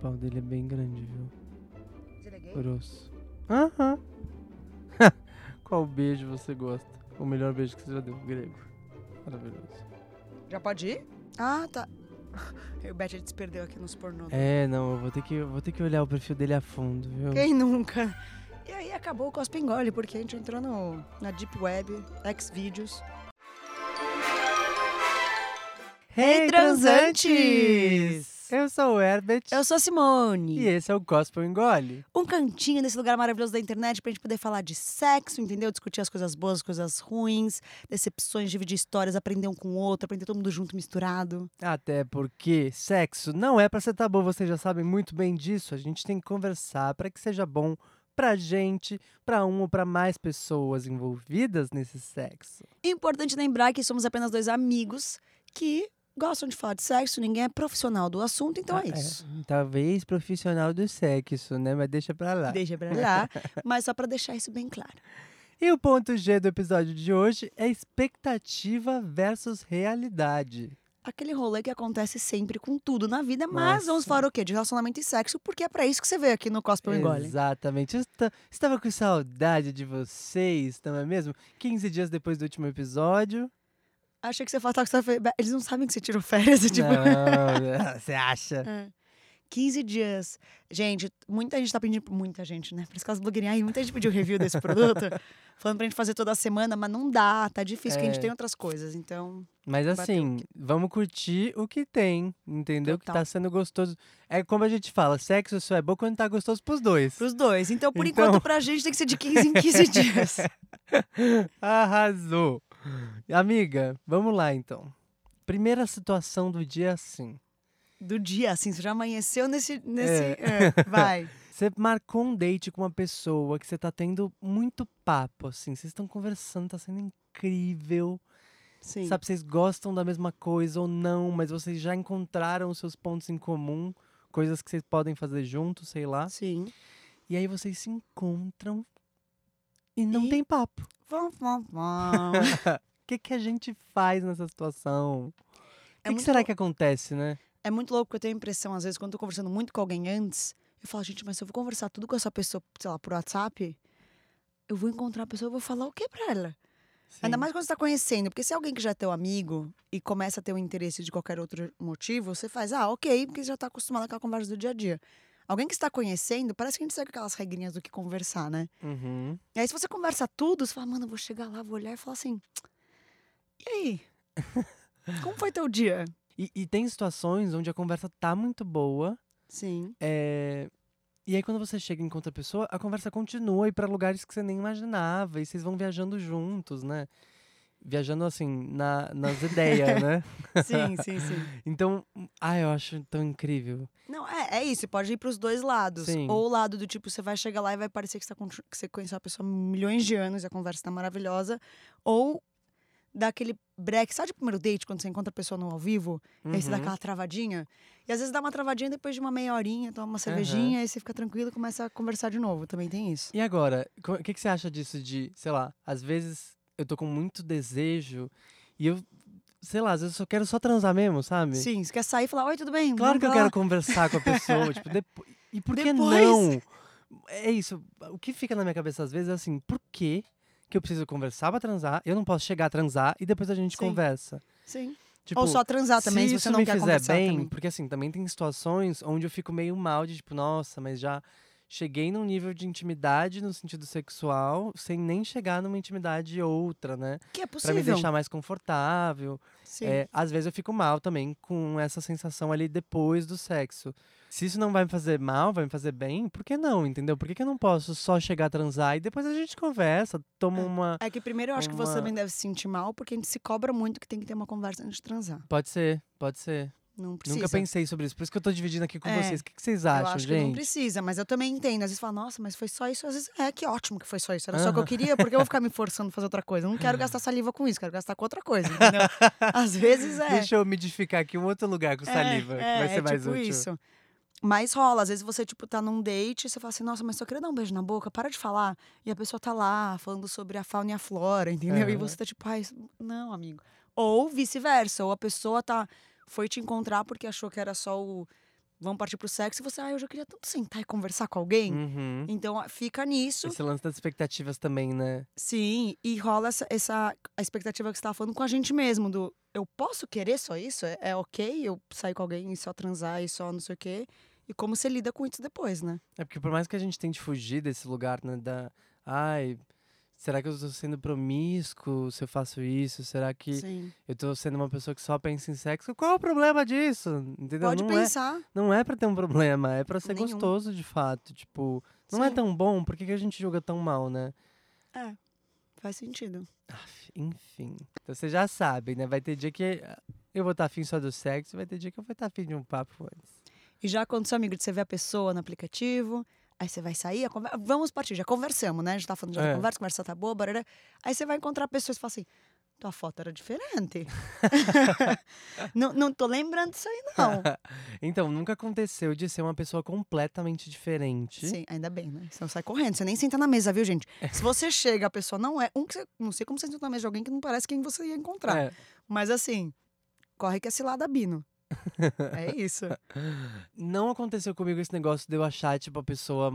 pau dele é bem grande, viu? Ele é? Grosso. Aham. Qual beijo você gosta? O melhor beijo que você já deu? Grego. Maravilhoso. Já pode ir? Ah, tá. O Beth se perdeu aqui nos pornô. É, não, eu vou ter que, eu vou ter que olhar o perfil dele a fundo, viu? Quem nunca? E aí acabou o Cospe Engole, porque a gente entrou no, na Deep Web, Xvideos. Hey, transantes! Eu sou o Herbert. Eu sou a Simone. E esse é o Gospel Engole. Um cantinho desse lugar maravilhoso da internet pra gente poder falar de sexo, entendeu? Discutir as coisas boas, as coisas ruins, decepções, dividir histórias, aprender um com o outro, aprender todo mundo junto, misturado. Até porque sexo não é pra ser tabu, vocês já sabem muito bem disso. A gente tem que conversar pra que seja bom pra gente, pra um ou pra mais pessoas envolvidas nesse sexo. Importante lembrar que somos apenas dois amigos que gostam de falar de sexo, ninguém é profissional do assunto, então Ah, é isso. Talvez profissional do sexo, né? Mas deixa pra lá. Deixa pra lá, mas só pra deixar isso bem claro. E o ponto G do episódio de hoje é expectativa versus realidade. Aquele rolê que acontece sempre com tudo na vida, mas vamos Nossa. falar o quê? De relacionamento e sexo, porque é pra isso que você veio aqui no Cosplay Engole. Exatamente. Eu esta- estava com saudade de vocês, não é mesmo? 15 dias depois do último episódio. Achei que você falava que você foi... Eles não sabem que você tirou férias, é tipo... Não, você acha? É. 15 dias. Gente, muita gente tá pedindo. Muita gente, né? Por isso que as blogueirinhas aí, muita gente pediu review desse produto, falando pra gente fazer toda semana, mas não dá, tá difícil, porque a gente É. tem outras coisas. Então. Mas assim, vamos curtir o que tem, entendeu? Que Total. tá sendo gostoso. É como a gente fala, sexo só é bom quando tá gostoso pros dois. Pros dois. Então, por Então- enquanto, pra gente tem que ser de 15 em 15 dias. Arrasou. Amiga, vamos lá então. Primeira situação do dia assim. Do dia, assim, você já amanheceu nesse. nesse É. é, vai. Você marcou um date com uma pessoa que você tá tendo muito papo, assim. Vocês estão conversando, tá sendo incrível. Sim. Sabe, vocês gostam da mesma coisa ou não, mas vocês já encontraram os seus pontos em comum, coisas que vocês podem fazer juntos, sei lá. Sim. E aí vocês se encontram e não E- tem papo. O que, que a gente faz nessa situação? O É que, que muito será que acontece, né? É muito louco, eu tenho a impressão, às vezes, quando eu tô conversando muito com alguém antes, eu falo, gente, mas se eu vou conversar tudo com essa pessoa, sei lá, por WhatsApp, eu vou encontrar a pessoa, eu vou falar o que pra ela? Ainda Sim. mais quando você tá conhecendo, porque se é alguém que já é teu amigo e começa a ter um interesse de qualquer outro motivo, você faz, ah, ok, porque já tá acostumado com aquela conversa do dia a dia. Alguém que está conhecendo, parece que a gente segue aquelas regrinhas do que conversar, né? Uhum. E aí, se você conversa tudo, você fala, mano, eu vou chegar lá, vou olhar e falar assim, e aí? Como foi teu dia? E, e tem situações onde a conversa tá muito boa, Sim. é, e aí quando você chega e encontra a pessoa, a conversa continua e para lugares que você nem imaginava, e vocês vão viajando juntos, né? Viajando assim, na, nas ideias, né? Sim, sim, sim. Então, ah, eu acho tão incrível. Não, é, é isso, você pode ir pros dois lados. Sim. Ou o lado do tipo, você vai chegar lá e vai parecer que você, tá que você conheceu a pessoa há milhões de anos e a conversa tá maravilhosa. Ou daquele break, sabe de primeiro date, quando você encontra a pessoa no ao vivo, e aí você dá Uhum. aquela travadinha? E às vezes dá uma travadinha depois de uma meia horinha, toma uma cervejinha, aí você fica tranquilo e começa a conversar de novo. Também tem isso. E agora, o que, que você acha disso de, sei lá, às vezes eu tô com muito desejo e eu, sei lá, às vezes eu só quero só transar mesmo, sabe? Sim, você quer sair e falar, oi, tudo bem? Claro que eu lá?" quero conversar com a pessoa, tipo, depois. E por que Depois? não? É isso. O que fica na minha cabeça às vezes é assim, por que que eu preciso conversar pra transar? Eu não posso chegar a transar e depois a gente Sim. conversa. Sim. Tipo, Ou só transar também, se, se você isso não me quer fizer conversar bem, também. porque assim, também tem situações onde eu fico meio mal de tipo, nossa, mas já cheguei num nível de intimidade no sentido sexual, sem nem chegar numa intimidade outra, né? Que é Pra possível. me deixar mais confortável. Sim. É, às vezes eu fico mal também com essa sensação ali depois do sexo. Se isso não vai me fazer mal, vai me fazer bem, por que não, entendeu? Por que, que eu não posso só chegar a transar e depois a gente conversa, toma É. uma. É que primeiro eu acho que você uma- também deve se sentir mal, porque a gente se cobra muito que tem que ter uma conversa antes de transar. Pode ser, pode ser. Não precisa. Nunca pensei sobre isso. Por isso que eu tô dividindo aqui com É, vocês. O que, que vocês Eu acham, acho que não gente? precisa, mas eu também entendo. Às vezes fala, nossa, mas foi só isso. Às vezes, é, que ótimo que foi só isso. Era só o que eu queria, porque eu vou ficar me forçando a fazer outra coisa. Eu não quero gastar saliva com isso, quero gastar com outra coisa, entendeu? Às vezes é. Deixa eu umidificar aqui um outro lugar com É, saliva, que é, vai ser é mais tipo útil. isso. Mas rola, às vezes você, tipo, tá num date e você fala assim, nossa, mas só queria dar um beijo na boca, para de falar. E a pessoa tá lá falando sobre a fauna e a flora, entendeu? E você tá tipo, ai, não, amigo. Ou vice-versa, ou a pessoa tá, foi te encontrar porque achou que era só o vão partir pro sexo e você, ah, eu já queria tanto sentar e conversar com alguém. Uhum. Então ah, fica nisso. Esse lance das expectativas também, né? Sim, e rola essa, essa a expectativa que você tava falando com a gente mesmo, do eu posso querer só isso? É, é ok eu sair com alguém e só transar e só não sei o quê? E como você lida com isso depois, né? É porque por mais que a gente tente fugir desse lugar, né, da... Ai, será que eu estou sendo promíscuo se eu faço isso? Será que Sim. eu estou sendo uma pessoa que só pensa em sexo? Qual é o problema disso? Entendeu? Pode não, é, pensar. não é pra ter um problema, é pra ser Nenhum. gostoso de fato. Tipo, não é Sim. tão bom, por que, que a gente julga tão mal, né? É, faz sentido. Aff, Enfim. Então você já sabe, né? Vai ter dia que eu vou estar afim só do sexo, vai ter dia que eu vou estar afim de um papo antes. E já aconteceu, amigo, de você ver a pessoa no aplicativo, aí você vai sair, conver- vamos partir, já conversamos, né? A gente tá falando já É. conversa, conversa tá boa, barará. Aí você vai encontrar pessoas e fala assim, tua foto era diferente. não, não tô lembrando disso aí, não. então, nunca aconteceu de ser uma pessoa completamente diferente. Sim, ainda bem, né? Você não sai correndo, você nem senta na mesa, viu, gente? Se você chega, a pessoa não é. Um que você, não sei como você senta na mesa de alguém que não parece quem você ia encontrar. É, Mas assim, corre que é cilada Bino. É isso. não aconteceu comigo esse negócio de eu achar, tipo, a pessoa.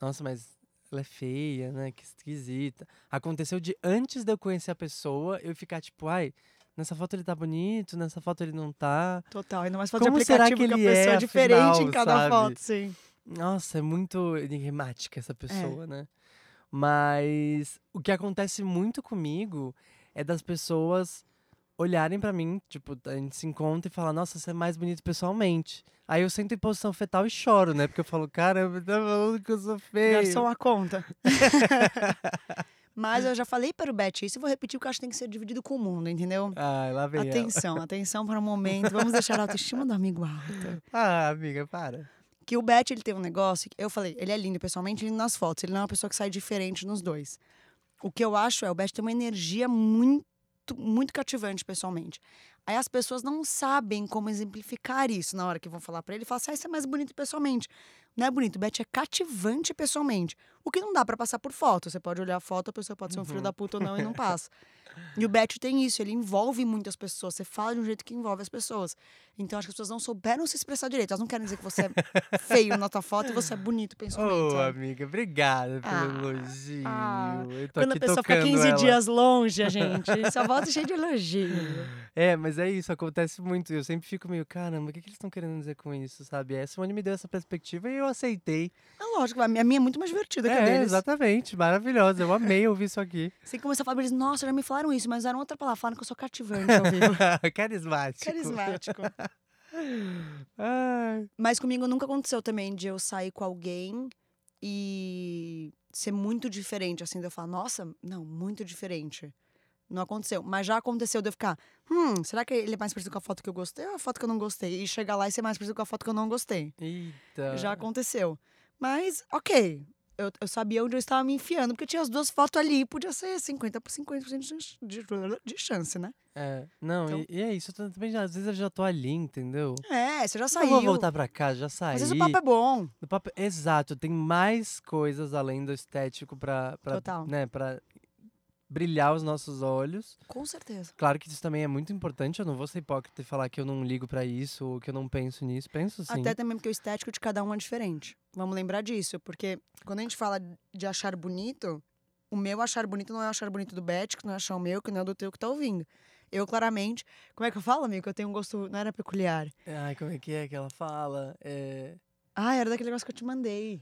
Nossa, mas ela é feia, né? Que esquisita. Aconteceu de antes de eu conhecer a pessoa, eu ficar, tipo, ai, nessa foto ele tá bonito, nessa foto ele não tá. Total. Ainda mais foto de Como será que que, a ele pessoa é, é diferente afinal, em cada sabe? foto, sim. Nossa, é muito enigmática É. essa pessoa, né? Mas o que acontece muito comigo é das pessoas olharem pra mim, tipo, a gente se encontra e fala, nossa, você é mais bonito pessoalmente. Aí eu sento em posição fetal e choro, né? Porque eu falo, caramba, tá falando que eu sou feio. Garçom a conta. Mas eu já falei para o Beth isso e vou repetir porque eu acho que tem que ser dividido com o mundo, entendeu? Ai, lá vem ela. Atenção, atenção para o momento. Vamos deixar a autoestima do amigo alta. Ah, amiga, para. Que o Beth, ele tem um negócio, que eu falei, ele é lindo pessoalmente, lindo nas fotos. Ele não é uma pessoa que sai diferente nos dois. O que eu acho é, o Beth tem uma energia muito, muito cativante pessoalmente. Aí as pessoas não sabem como exemplificar isso na hora que vão falar pra ele. Fala assim, ah, isso é mais bonito pessoalmente. Não é bonito, o Beth é cativante pessoalmente. O que não dá pra passar por foto. Você pode olhar a foto, a pessoa pode ser um filho Uhum. da puta ou não e não passa. E o Beth tem isso, ele envolve muitas pessoas. Você fala de um jeito que envolve as pessoas. Então acho que as pessoas não souberam se expressar direito. Elas não querem dizer que você é feio na tua foto e você é bonito Ô, pessoalmente. sabe? amiga, obrigada pelo Ah, elogio. ah. Quando a pessoa fica tocando 15 ela. dias longe, a gente, só volta cheio de elogio. É, mas é isso, acontece muito. Eu sempre fico meio, caramba, o que, que eles estão querendo dizer com isso, sabe? A Simone me deu essa perspectiva e eu aceitei. É lógico, a minha a minha é muito mais divertida que a É, deles. exatamente, maravilhosa. Eu amei ouvir isso aqui. Você começa a falar pra eles, nossa, já me falaram isso, mas usaram outra palavra, falaram que eu sou cativante ao vivo. Carismático. Carismático. Ai. Mas comigo nunca aconteceu também de eu sair com alguém e ser muito diferente, assim, de eu falar, nossa, não, muito diferente. Não aconteceu. Mas já aconteceu de eu ficar, hum, será que ele é mais parecido com a foto que eu gostei ou a foto que eu não gostei? E chegar lá e ser mais parecido com a foto que eu não gostei. Eita. Já aconteceu. Mas, ok. Eu, eu sabia onde eu estava me enfiando, porque tinha as duas fotos ali e podia ser 50 por 50% de, de, de chance, né? É, não, Então- e, e é isso. Eu também, às vezes eu já tô ali, entendeu? É, você já Eu saiu. vou voltar pra casa, já saí. Às vezes o papo é bom. O papo- Exato, tem mais coisas além do estético pra, pra, Total. né, pra brilhar os nossos olhos. Com certeza. Claro que isso também é muito importante. Eu não vou ser hipócrita e falar que eu não ligo pra isso ou que eu não penso nisso. Penso sim. Até também porque o estético de cada um é diferente. Vamos lembrar disso, porque quando a gente fala de achar bonito, o meu achar bonito não é achar bonito do Beth, que não é achar o meu, que não é do teu que tá ouvindo. Eu, claramente, como é que eu falo, amigo? Eu tenho um gosto, não era peculiar. Ai, como é que é que ela fala? É... Ah, era daquele negócio que eu te mandei.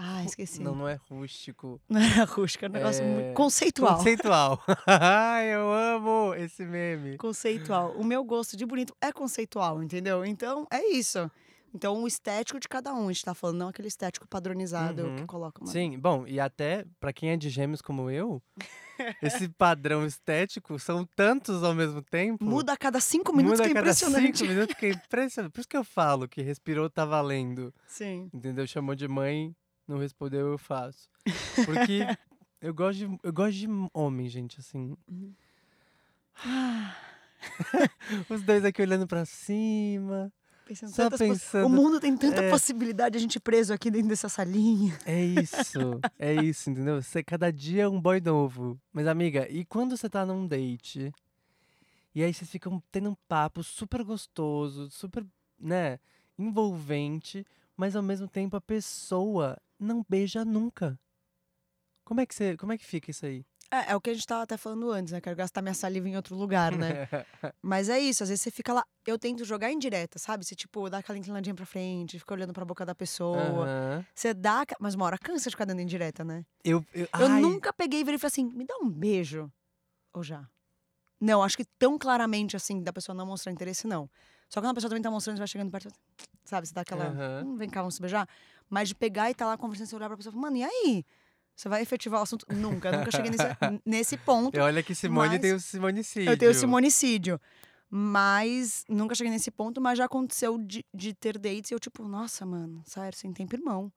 Ah, esqueci. Não, não é rústico. Não era rústica, é um negócio É, muito conceitual. Conceitual. Ai, eu amo esse meme. Conceitual. O meu gosto de bonito é conceitual, entendeu? Então, é isso. Então, o estético de cada um, a gente tá falando, não aquele estético padronizado Uhum. que coloca uma... Sim, bom, e até pra quem é de gêmeos como eu, esse padrão estético são tantos ao mesmo tempo. Muda a cada cinco minutos, muda que é a cada impressionante. cinco minutos, que é impressionante. Por isso que eu falo que respirou tá valendo. Sim. Entendeu? Chamou de mãe, não respondeu, eu faço. Porque eu gosto de, eu gosto de homem, gente, assim. Os dois aqui olhando pra cima. Pensando Só pensando- O mundo tem tanta é. possibilidade, a gente preso aqui dentro dessa salinha. É isso, é isso, entendeu? Você, cada dia é um boy novo. Mas, amiga, e quando você tá num date, e aí vocês ficam tendo um papo super gostoso, super, né? envolvente, mas ao mesmo tempo a pessoa não beija nunca. Como é que, você, como é que fica isso aí? É, é o que a gente tava até falando antes, né? Quero gastar minha saliva em outro lugar, né? Mas é isso, às vezes você fica lá. Eu tento jogar em direta, sabe? Você, tipo, dá aquela inclinadinha pra frente, fica olhando pra boca da pessoa. Você dá. Mas uma hora cansa de ficar dando indireta, né? Eu, eu, Eu nunca peguei e virei e falei assim: me dá um beijo. Ou já? Não, acho que tão claramente assim, da pessoa não mostrar interesse, não. Só que quando a pessoa também tá mostrando, você vai chegando perto, sabe? Você dá aquela. Aham. Hum, vem cá, vamos se beijar. Mas de pegar e tá lá conversando, você olhar pra pessoa e falar, mano, e aí? Você vai efetivar o assunto? Nunca, nunca cheguei nesse, nesse ponto. E olha que Simone Mas- tem o simonicídio. Eu tenho simonicídio. Mas nunca cheguei nesse ponto, mas já aconteceu de, de ter dates e eu, tipo, nossa, mano, sério, sem tempo irmão.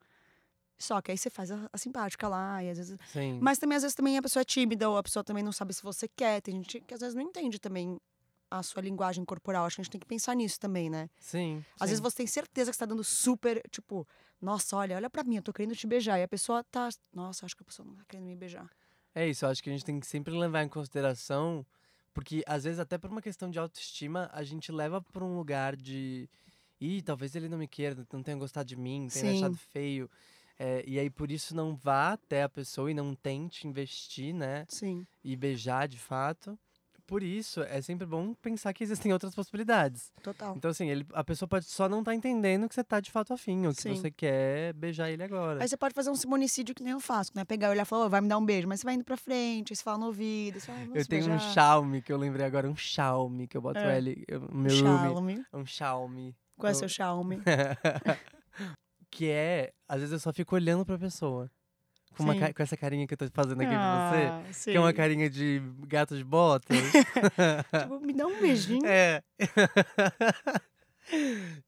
Só que aí você faz a, a simpática lá, e às vezes. Sim. Mas também, às vezes, também a pessoa é tímida, ou a pessoa também não sabe se você quer. Tem gente que às vezes não entende também a sua linguagem corporal. Acho que a gente tem que pensar nisso também, né? Sim. Às vezes sim. você tem certeza que você tá dando super, tipo, nossa, olha, olha pra mim, eu tô querendo te beijar. E a pessoa tá, nossa, acho que a pessoa não tá querendo me beijar. É isso, acho que a gente tem que sempre levar em consideração, porque às vezes até por uma questão de autoestima, a gente leva pra um lugar de ih, talvez ele não me queira, não tenha gostado de mim, tenha Sim. achado feio. É, e aí por isso não vá até a pessoa e não tente investir, né? Sim. E beijar de fato. Por isso, é sempre bom pensar que existem outras possibilidades. Total. Então, assim, ele, a pessoa pode só não estar entendendo que você tá de fato afim, ou que Sim. você quer beijar ele agora. Aí você pode fazer um simonicídio que nem eu faço, né? Pegar e olhar e falar, "Ô, vai me dar um beijo. Mas você vai indo pra frente, você fala no ouvido, você fala, "Ai, vamos Eu tenho um beijar." Xiaomi, que eu lembrei agora, um Xiaomi, que eu boto É. ele, Um meu roomie, Xiaomi. um Xiaomi. Qual é Eu- seu Xiaomi? que é, às vezes eu só fico olhando pra pessoa. Com, uma Sim. ca- com essa carinha que eu tô fazendo aqui pra você. Ah, Que é uma sim. carinha de gato de botas. Tipo, me dá um beijinho. é.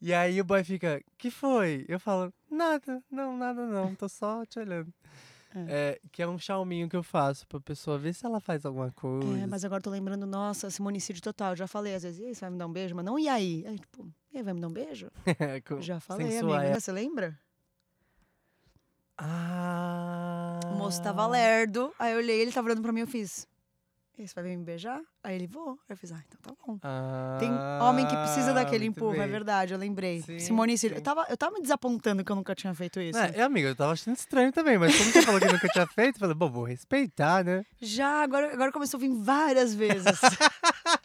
e aí o boy fica, que foi? Eu falo, nada, não, nada não, tô só te olhando. É, que é um Xiaominho que eu faço pra pessoa ver se ela faz alguma coisa. É, mas agora tô lembrando, nossa, simonicídio total. Eu já falei, às vezes, e aí, você vai me dar um beijo? Mas não, e aí? Aí, tipo, e aí, vai me dar um beijo? Já falei, amiga. é. Você lembra? Ah. O moço tava lerdo, aí eu olhei, ele tava olhando pra mim, eu fiz, e você vai vir me beijar? Aí ele, vou. Aí eu fiz, ah, então tá bom. Tem homem que precisa daquele Ah, empurro, é bem. verdade, eu lembrei. Sim, Simonicídio. sim. Eu tava, eu tava me desapontando que eu nunca tinha feito isso. É, amiga, eu tava achando estranho também, mas como você falou que nunca tinha feito, eu falei, bom, vou respeitar, né? Já, agora, agora começou a vir várias vezes.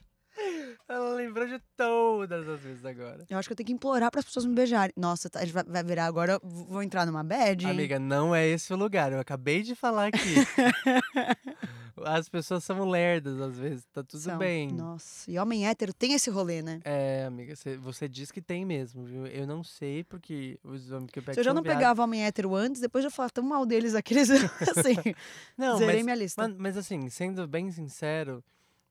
Ela lembrou de todas as vezes agora. eu acho que eu tenho que implorar para as pessoas me beijarem. Nossa, tá- a gente vai, virar agora, vou entrar numa bad. hein? Amiga, não é esse o lugar. Eu acabei de falar aqui. As pessoas são lerdas às vezes, tá tudo São. bem. Nossa, e homem hétero tem esse rolê, né? É, amiga, você, você diz que tem mesmo, viu? Eu não sei, porque os homens que eu pego Se eu já não pegava homem hétero antes, depois eu falava tão mal deles aqueles, assim, Não, zerei mas, minha lista. mas, mas assim, sendo bem sincero,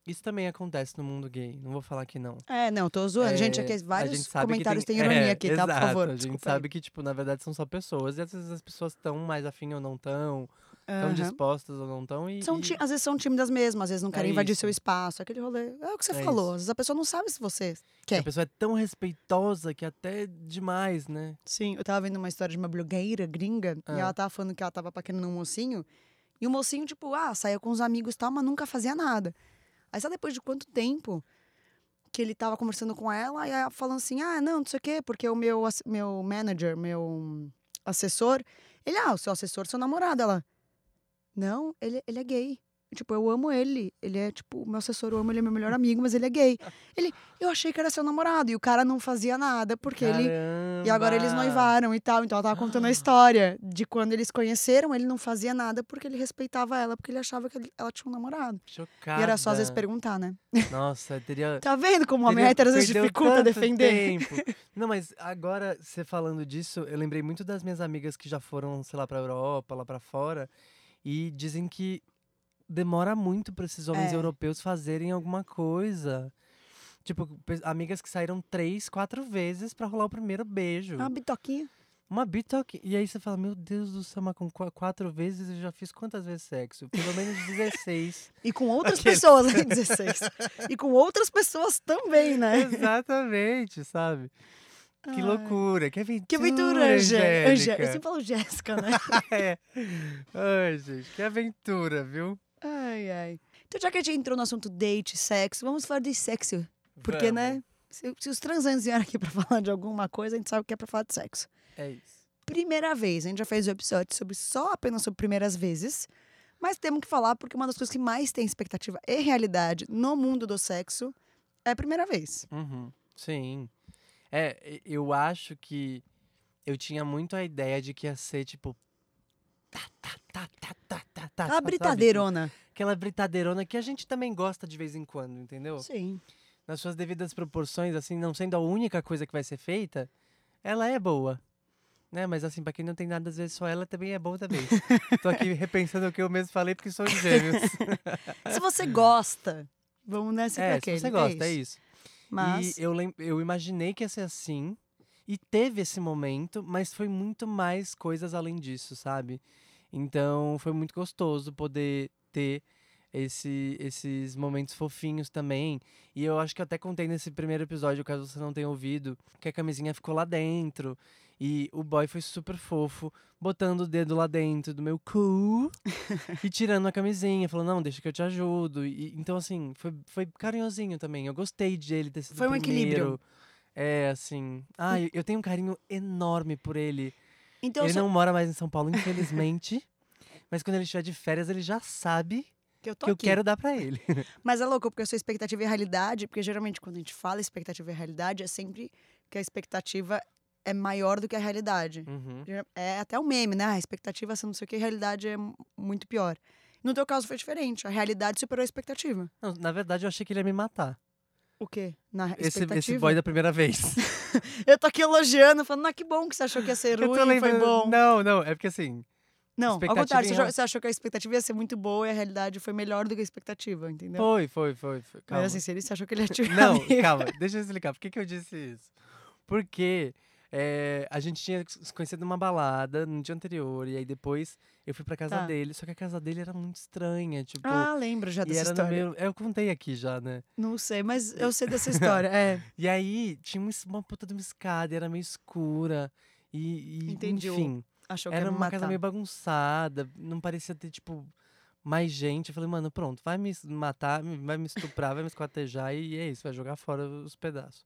isso também acontece no mundo gay. Não vou falar que não. É, não, tô zoando. gente, É, aqui a vários gente comentários tem- têm ironia é, aqui, tá? Por favor, A gente desculpa sabe que, tipo, na verdade são só pessoas. E às vezes as pessoas estão mais afim ou não estão, estão Aham. dispostas ou não estão. E, São e- Às vezes são tímidas mesmo, às vezes não É querem invadir isso. seu espaço, aquele rolê. É o que você É falou, isso. às vezes a pessoa não sabe se você A quer. pessoa é tão respeitosa que até demais, né? Sim, eu tava vendo uma história de uma blogueira gringa e Ah. ela tava falando que ela tava paquerando um mocinho. E o mocinho, tipo, ah, saía com os amigos e tal, mas nunca fazia nada. Aí sabe depois de quanto tempo que ele tava conversando com ela e falando assim: ah, não, não sei o quê, porque o meu, meu manager, meu assessor, ele, ah, o seu assessor, seu namorado. Ela, não, ele, ele é gay. Tipo, eu amo ele. Ele é, tipo, meu assessor, eu amo ele, é meu melhor amigo, mas ele é gay. Ele, eu achei que era seu namorado. E o cara não fazia nada, porque ele. E agora eles Caramba! noivaram e tal. Então ela tava contando a história de quando eles conheceram, ele não fazia nada porque ele respeitava ela, porque ele achava que ela tinha um namorado. Chocada. E era só às vezes perguntar, né? Nossa, eu teria. Tá vendo como o homem hétero às vezes dificulta defender? tempo. Não, mas agora, você falando disso, eu lembrei muito das minhas amigas que já foram, sei lá, pra Europa, lá pra fora. E dizem que demora muito pra esses homens É. europeus fazerem alguma coisa. Tipo, amigas que saíram três, quatro vezes pra rolar o primeiro beijo. Uma bitoquinha. Uma bitoque. E aí você fala, meu Deus do céu, mas com qua- quatro vezes eu já fiz quantas vezes sexo? Pelo menos 16. E com outras pessoas, né? 16. E com outras pessoas também, né? Exatamente, sabe? Que Ai. loucura, que aventura, Que aventura. Angélica. Eu sempre falo Jéssica, né? é. Ai, gente, que aventura, viu? Ai, ai. Então, já que a gente entrou no assunto date, sexo, vamos falar de sexo. Porque, Vamos. né? Se, se os transantes vieram aqui pra falar de alguma coisa, a gente sabe que é pra falar de sexo. É isso. Primeira vez, a gente já fez o episódio sobre só apenas sobre primeiras vezes. Mas temos que falar porque uma das coisas que mais tem expectativa e realidade no mundo do sexo é a primeira vez. Uhum. Sim. É, eu acho que eu tinha muito a ideia de que ia ser tipo. Tá, tá, tá, tá, tá, tá, tá. A sabe? Aquela britadeirona que a gente também gosta de vez em quando, entendeu? Sim. Nas suas devidas proporções, assim, não sendo a única coisa que vai ser feita, ela é boa. Né? Mas assim, pra quem não tem nada, às vezes só ela também é boa também. Tô aqui repensando o que eu mesmo falei, porque sou de gêmeos. Se você gosta, vamos nessa é, se você gosta, é isso. Mas E eu, eu imaginei que ia ser assim. E teve esse momento, mas foi muito mais coisas além disso, sabe? Então foi muito gostoso poder ter esse- esses momentos fofinhos também. E eu acho que eu até contei nesse primeiro episódio, caso você não tenha ouvido, que a camisinha ficou lá dentro. E o boy foi super fofo, botando o dedo lá dentro do meu cu e tirando a camisinha, falando, não, deixa que eu te ajudo. E, então, assim, foi, foi carinhosinho também. Eu gostei de ele ter sido Foi um primeiro. equilíbrio. É, assim. Ah, eu, eu tenho um carinho enorme por ele. então ele só- não mora mais em São Paulo, infelizmente. mas quando ele estiver de férias, ele já sabe que eu tô que eu quero dar pra ele. Mas é louco, porque a sua expectativa e a realidade, porque geralmente quando a gente fala expectativa e realidade, é sempre que a expectativa é maior do que a realidade. Uhum. É até um meme, né? A expectativa sendo não sei o que, a realidade é mu- muito pior. No teu caso foi diferente. A realidade superou a expectativa. Não, na verdade, eu achei que ele ia me matar. O quê? Na Esse, expectativa? esse boy da primeira vez. Eu tô aqui elogiando, falando, ah, que bom que você achou que ia ser eu ruim, tô foi lembrando. bom. Não, não, é porque assim. Não, ao contrário, em você achou, que a expectativa ia ser muito boa e a realidade foi melhor do que a expectativa, entendeu? Foi, foi, foi. foi. Calma. Mas assim, se ele você achou que ele ia te Não, calma, deixa eu explicar. Por que, que eu disse isso? Porque é, a gente tinha se conhecido numa balada no dia anterior, e aí depois eu fui pra casa Tá. dele. Só que a casa dele era muito estranha, tipo. Ah, lembro já dessa história. meu. Eu contei aqui já, né? Não sei, mas eu sei dessa história. É. E aí tinha uma, puta de uma escada, e era meio escura. E, e Entendi enfim, Achou que era uma matar. casa meio bagunçada, não parecia ter, tipo, mais gente. Eu falei, mano, pronto, vai me matar, vai me estuprar, vai me esquartejar e é isso, vai jogar fora os pedaços.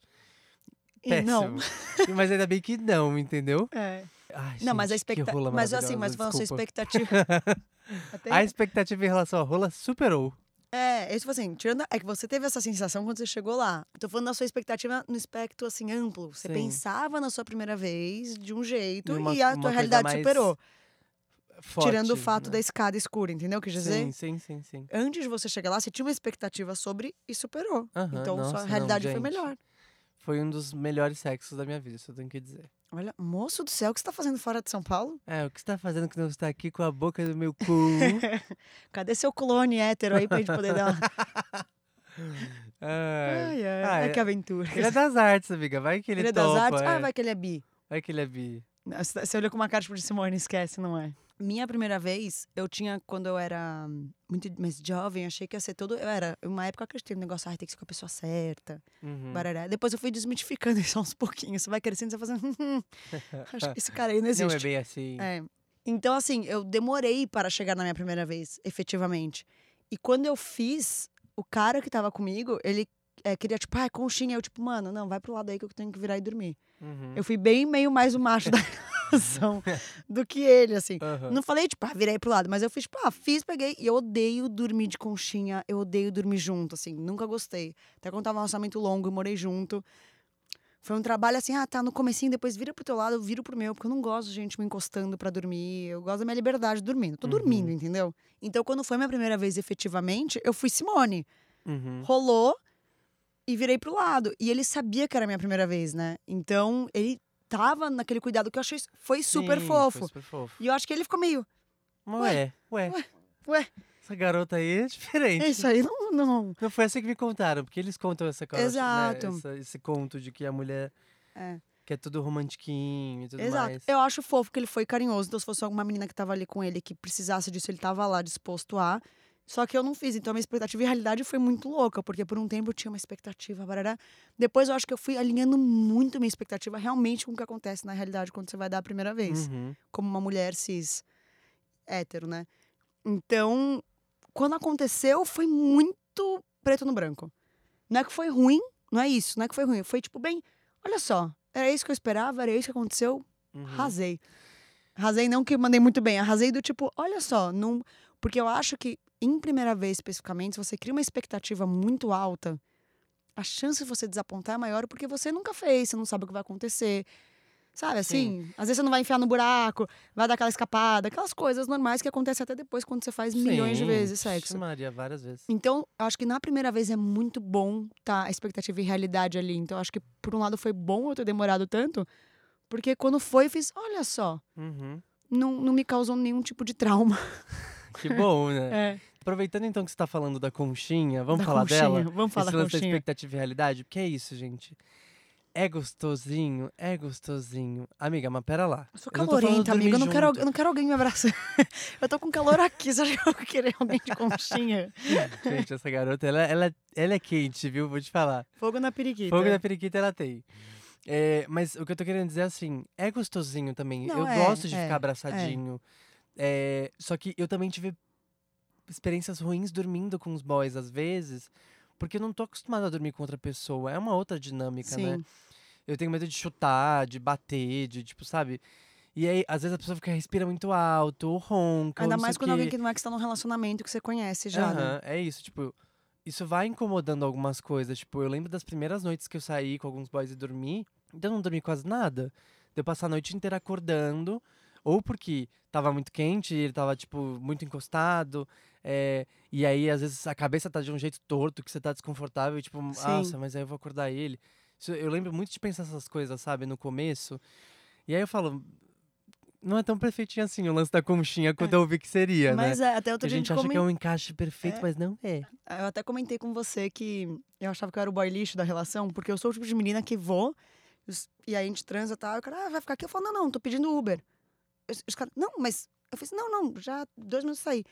Péssimo. não. Mas ainda bem que não, entendeu? É. Ai, Não, mas a gente, expectativa. Mas assim, mas falando sua desculpa. expectativa. Até- A expectativa em relação à rola superou. É, isso assim, tirando. É que você teve essa sensação quando você chegou lá. Tô falando da sua expectativa no espectro assim amplo. Você Sim. pensava na sua primeira vez de um jeito E uma- e a tua realidade mais superou. Forte, tirando o fato né? da escada escura, entendeu? o Que dizer? Sim, sim, sim, sim. Antes de você chegar lá, você tinha uma expectativa sobre e superou. Então nossa, sua não, realidade foi gente. melhor. Foi um dos melhores sexos da minha vida, isso eu tenho que dizer. Olha, moço do céu, o que você tá fazendo fora de São Paulo? É, o que você tá fazendo que não está aqui com a boca do meu cu? Cadê seu clone hétero aí pra gente poder dar uma. Ai. Ai, ai, Ah, ai, que aventura. Ele é das artes, amiga. Vai que ele, Ele é das artes? é. Ah, vai que ele é bi. Vai que ele é bi. Você você olhou com uma cara tipo de Simone, esquece, não é? Minha primeira vez, eu tinha, quando eu era muito mais jovem, achei que ia ser todo. Eu era, uma época eu acreditei no negócio, ah, tem que ser com a pessoa certa. Uhum. barará. Depois eu fui desmitificando isso aos pouquinhos. Você vai crescendo, você vai fazendo. "Hum, acho que esse cara aí não existe. Não é bem assim. É. Então, assim, eu demorei para chegar na minha primeira vez, efetivamente. E quando eu fiz, o cara que tava comigo, ele é, queria, tipo, ah, conchinha. Eu, tipo, mano, não, vai pro lado aí que eu tenho que virar e dormir. Uhum. Eu fui bem meio mais o macho da relação do que ele, assim. Aham. Não falei, tipo, ah, virei pro lado, mas eu fiz, tipo, ah, fiz, peguei. E eu odeio dormir de conchinha, eu odeio dormir junto, assim, nunca gostei. Até quando tava um relacionamento longo, eu morei junto. Foi um trabalho assim, ah, tá no comecinho, depois vira pro teu lado, eu viro pro meu, porque eu não gosto de gente me encostando pra dormir. Eu gosto da minha liberdade dormindo. Tô Uhum. dormindo, entendeu? Então, quando foi minha primeira vez efetivamente, eu fui Simone. Uhum. Rolou e virei pro lado. E ele sabia que era a minha primeira vez, né? Então, ele tava naquele cuidado que eu achei foi super Sim, fofo. Foi super fofo. E eu acho que ele ficou meio, Ué, ué. ué, Essa garota aí é diferente. é isso aí, não, não. Não foi assim que me contaram, porque eles contam essa coisa. Exato. Né? Essa- esse conto de que a mulher É. que é tudo romantiquinho e tudo Exato. mais. Eu acho fofo que ele foi carinhoso. Então, se fosse alguma menina que tava ali com ele que precisasse disso, ele tava lá disposto a. Só que eu não fiz. Então, a minha expectativa e realidade foi muito louca, porque por um tempo eu tinha uma expectativa. Barará. Depois, eu acho que eu fui alinhando muito minha expectativa realmente com o que acontece na realidade quando você vai dar a primeira vez. Uhum. Como uma mulher cis hétero, né? Então, quando aconteceu, foi muito preto no branco. Não é que foi ruim, não é isso, não é que foi ruim. Foi tipo, bem, olha só, era isso que eu esperava, era isso que aconteceu, Uhum. arrasei. Arrasei não que mandei muito bem, arrasei do tipo, olha só, não... porque eu acho que em primeira vez especificamente, se você cria uma expectativa muito alta, a chance de você desapontar é maior porque você nunca fez, você não sabe o que vai acontecer. Sabe assim? Às vezes você não vai enfiar no buraco, vai dar aquela escapada, aquelas coisas normais que acontecem até depois quando você faz milhões de Sim, vezes sexo. Maria, várias vezes. Então, eu acho que na primeira vez é muito bom tá a expectativa e realidade ali. Então, eu acho que por um lado foi bom eu ter demorado tanto, porque quando foi, eu fiz, olha só, Uhum. não, não me causou nenhum tipo de trauma. Que bom, né? É, Aproveitando então que você tá falando da conchinha, vamos da falar conchinha. dela? Vamos falar Esse da conchinha. expectativa e realidade? Porque é isso, gente. É gostosinho, é gostosinho. Amiga, mas pera lá. Eu sou Eu calorenta, amiga. Eu não, quero, eu não quero alguém me abraçar. eu tô com calor aqui. Você acha que eu vou querer alguém de conchinha? Gente, essa garota, ela, ela, ela é quente, viu? Vou te falar. Fogo na periquita. Fogo da periquita ela tem. É, mas o que eu tô querendo dizer é assim, é gostosinho também. Não, eu é, gosto de é, ficar abraçadinho. É, só que eu também tive experiências ruins dormindo com os boys às vezes, porque eu não tô acostumado a dormir com outra pessoa. É uma outra dinâmica, né? Sim. Eu tenho medo de chutar, de bater, de tipo, sabe? E aí, às vezes a pessoa fica respira muito alto, ou ronca. ou Ainda sei mais quando quê. alguém que não é que está num relacionamento que você conhece já, né? Aham, é isso, tipo, isso vai incomodando algumas coisas. Tipo, eu lembro das primeiras noites que eu saí com alguns boys e dormi, então eu não dormi quase nada. De eu passar a noite inteira acordando, ou porque tava muito quente e ele tava, tipo, muito encostado. é, e aí, às vezes, a cabeça tá de um jeito torto, que você tá desconfortável, e tipo, Sim. nossa, mas aí eu vou acordar ele. Isso- eu lembro muito de pensar essas coisas, sabe, no começo. E aí eu falo, não é tão perfeitinho assim o lance da conchinha quanto eu vi que seria, né? Mas é, até outro a dia a gente acha que é um encaixe perfeito, É. mas não é. Eu até comentei com você que eu achava que eu era o boy lixo da relação, porque eu sou o tipo de menina que vou, e aí a gente transa e tal, e o cara, ah, vai ficar aqui? Eu falo, não, não, tô pedindo Uber. Os, os caras, não, mas eu fiz, não, não, já dois minutos saí.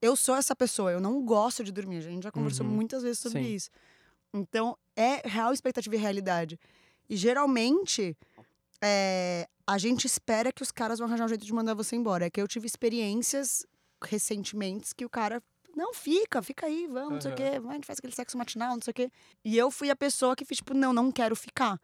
Eu sou essa pessoa, eu não gosto de dormir, a gente já conversou Uhum, muitas vezes sobre sim. isso. Então, é real expectativa e realidade. E geralmente, é, a gente espera que os caras vão arranjar um jeito de mandar você embora. É que eu tive experiências recentemente que o cara. Não, fica, fica aí, vamos, não sei o quê. A gente faz aquele sexo matinal, não sei o quê. E eu fui a pessoa que fiz, tipo, não, não quero ficar.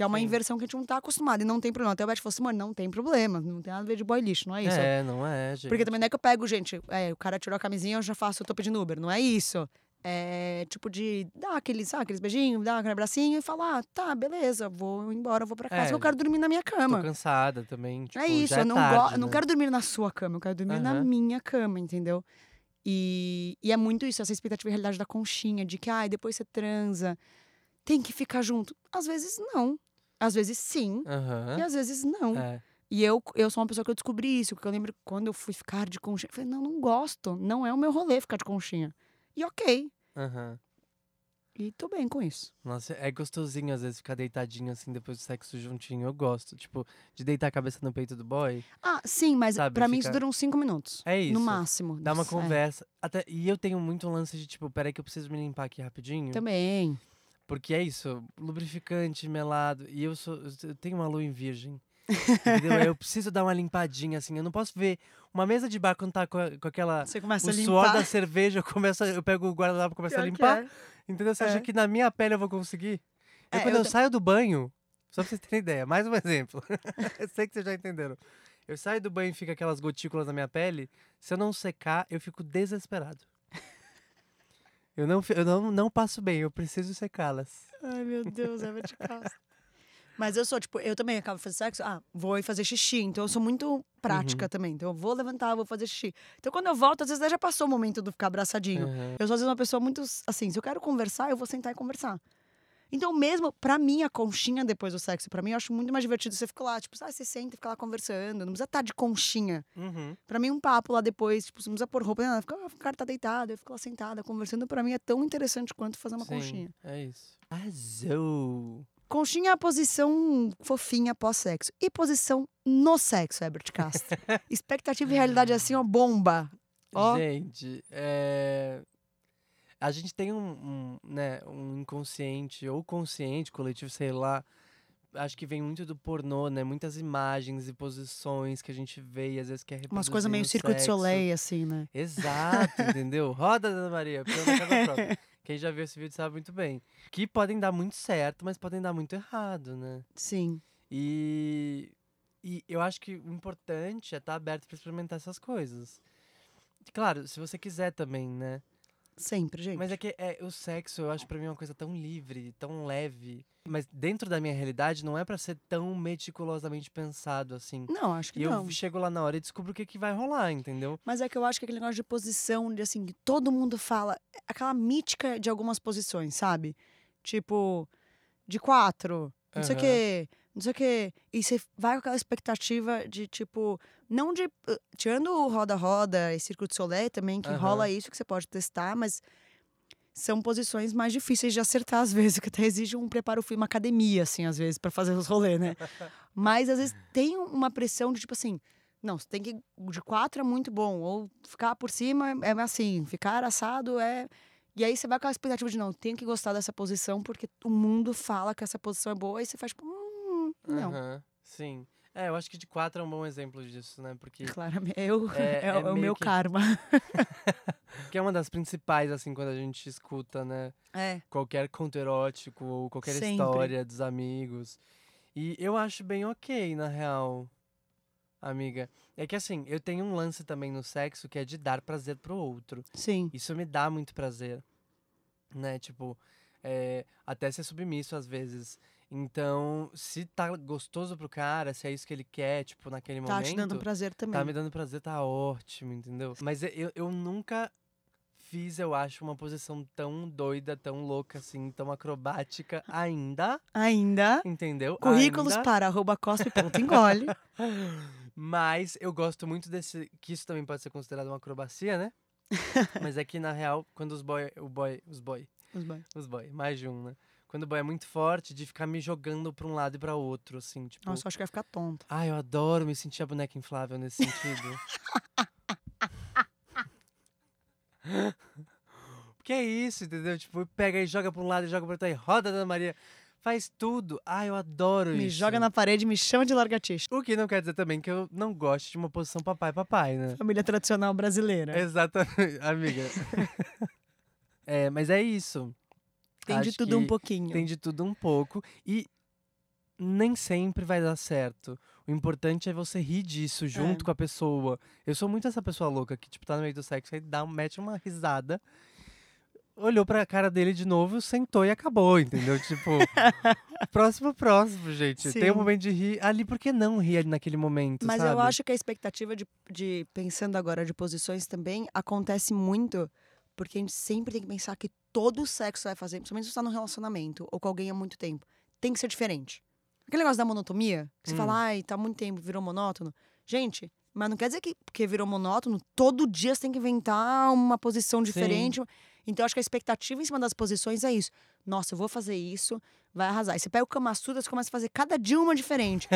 Que é uma Sim. inversão que a gente não tá acostumado. E não tem problema. Até o Beth falou assim, mano, não tem problema. Não tem nada a ver de boy lixo, não é isso. É, não é, gente. Porque também não é que eu pego, gente, é, o cara tirou a camisinha, eu já faço, eu tô pedindo Uber. Não é isso. É tipo de dar aqueles, sabe, aqueles beijinhos, dar aquele abracinho e falar, ah, tá, beleza, vou embora, vou pra casa, É, que eu quero dormir na minha Tô cama. cansada também. Tipo, é isso, eu não, tarde, eu não né? quero dormir na sua cama, eu quero dormir na Aham. minha cama, entendeu? E, e é muito isso, essa expectativa e realidade da conchinha, de que, ai, depois você transa, tem que ficar junto. Às vezes não. Às vezes sim, e Aham. às vezes não. É. E eu, eu sou uma pessoa que eu descobri isso, porque eu lembro quando eu fui ficar de conchinha, eu falei, não, não gosto, não é o meu rolê ficar de conchinha. E ok, Aham. e tô bem com isso. Nossa, é gostosinho às vezes ficar deitadinho assim depois do sexo juntinho. Eu gosto. Tipo, de deitar a cabeça no peito do boy. Ah, sim, mas Sabe, pra mim isso dura uns cinco minutos. É isso. No máximo. Dá uma É, conversa. Até, e eu tenho muito um lance de tipo, peraí que eu preciso me limpar aqui rapidinho. Também. Porque é isso, lubrificante, melado. E eu sou. Eu tenho uma lua em virgem. entendeu? Eu preciso dar uma limpadinha, assim. Eu não posso ver uma mesa de bar quando tá com, a- com aquela. Você começa O a suor limpar. da cerveja, eu, começo, a- eu pego o guardanapo e começo a Pior que limpar. é. Entendeu? Você É. acha que na minha pele eu vou conseguir? E É, quando eu eu, saio do banho, só pra vocês terem ideia, mais um exemplo. eu sei que vocês já entenderam. Eu saio do banho e fica aquelas gotículas na minha pele. Se eu não secar, eu fico desesperado. Eu não, eu não, não passo bem, eu preciso secá-las. Ai, meu Deus, é de casa. Mas eu sou, tipo, eu também acabo de fazer sexo, ah, vou ir fazer xixi. Então eu sou muito prática Uhum. também. Então eu vou levantar, vou fazer xixi. Então quando eu volto, às vezes já passou o momento do ficar abraçadinho. Aham. Eu sou, às vezes, uma pessoa muito, assim, se eu quero conversar, eu vou sentar e conversar. Então, mesmo, pra mim, a conchinha depois do sexo, pra mim, eu acho muito mais divertido você ficar lá, tipo, ah, você senta e fica lá conversando. Não precisa estar de conchinha. Uhum. Pra mim, um papo lá depois, tipo, você não precisa pôr roupa, não, fica, ah, o cara tá deitado, eu fico lá sentada, conversando. Pra mim, é tão interessante quanto fazer uma Sim, conchinha. É isso. Arrasou. Conchinha é a posição fofinha pós-sexo. E posição no sexo, Herbert Castro. Expectativa e realidade é assim, ó, bomba. Ó. Gente, é... a gente tem um, um, né, um inconsciente ou consciente, coletivo, sei lá. Acho que vem muito do pornô, né? Muitas imagens e posições que a gente vê e às vezes quer reproduzir Umas coisas meio circo de soleil, assim, né? Exato, entendeu? Roda, Dona Maria, pela casa própria. Quem já viu esse vídeo sabe muito bem. Que podem dar muito certo, mas podem dar muito errado, né? Sim. E, e eu acho que o importante é estar aberto para experimentar essas coisas. Claro, se você quiser também, né? Sempre, gente. Mas é que é, o sexo, eu acho pra mim uma coisa tão livre, tão leve. Mas dentro da minha realidade, não é pra ser tão meticulosamente pensado assim. Não, acho que E não. eu chego lá na hora e descubro o que, que vai rolar, entendeu? Mas é que eu acho que aquele negócio de posição, de assim, que todo mundo fala, aquela mítica de algumas posições, sabe? Tipo, de quatro, não sei o quê, não sei o quê. E você vai com aquela expectativa de, tipo, não de. Tirando o roda-roda e Circo de Solé também, que Aham. rola isso que você pode testar, mas são posições mais difíceis de acertar às vezes, que até exige um preparo, fí- uma academia, assim, às vezes, pra fazer os rolês, né? Mas às vezes tem uma pressão de tipo assim, não, você tem que de quatro é muito bom, ou ficar por cima é assim, ficar assado é. E aí você vai com a expectativa de não, tenho que gostar dessa posição porque o mundo fala que essa posição é boa e você faz tipo, hum, não. Sim. É, eu acho que de quatro é um bom exemplo disso, né? Porque, Claramente, eu, É- é, é o meio meu que- karma. que é uma das principais, assim, quando a gente escuta, né? É, Qualquer conto erótico ou qualquer Sempre. história dos amigos. E eu acho bem ok, na real, amiga. É que assim, eu tenho um lance também no sexo que é de dar prazer pro outro. sim. Isso me dá muito prazer. Né? Tipo, é, até ser submisso às vezes. Então, se tá gostoso pro cara, se é isso que ele quer, tipo, naquele Tá momento. te dando prazer também. Tá me dando prazer, tá ótimo, entendeu? Mas eu, eu nunca fiz, eu acho, uma posição tão doida, tão louca, assim, tão acrobática ainda, Ainda. entendeu? Currículos Ainda. para arroba cospe.engole. Mas eu gosto muito desse. Que isso também pode ser considerado uma acrobacia, né? Mas é que, na real, quando os boy. O boy. Os boy. Os boys. Os boy, mais de um, né? Quando o boy é muito forte, de ficar me jogando pra um lado e pra outro, assim, tipo. Nossa, eu acho que vai ficar tonto. Ah, eu adoro me sentir a boneca inflável nesse sentido. Porque é isso, entendeu? Tipo, pega e joga pra um lado e joga pra outro, aí roda, Dona Maria. Faz tudo. Ah, eu adoro Me isso. joga na parede e me chama de largatixa. O que não quer dizer também que eu não gosto de uma posição papai-papai, né? Família tradicional brasileira. Exatamente, amiga. é, mas é isso. Tem de tudo um pouquinho. Tem de tudo um pouco. E nem sempre vai dar certo. O importante é você rir disso junto É. com a pessoa. Eu sou muito essa pessoa louca que, tipo, tá no meio do sexo e dá, mete uma risada. Olhou pra cara dele de novo, sentou e acabou, entendeu? Tipo, próximo, próximo, gente. Tem Sim. um momento de rir ali, por que não rir ali naquele momento? Mas eu sabe? acho que a expectativa de, de, pensando agora de posições também, acontece muito porque a gente sempre tem que pensar que todo sexo vai fazer, principalmente se você tá num relacionamento ou com alguém há muito tempo, tem que ser diferente. Aquele negócio da monotomia, que você Hum. fala, ai, tá há muito tempo, virou monótono. Gente, mas não quer dizer que porque virou monótono, todo dia você tem que inventar uma posição diferente. Então, eu acho que a expectativa em cima das posições é isso. Nossa, eu vou fazer isso, vai arrasar. E você pega o Kama Sutra, você começa a fazer cada dia uma diferente.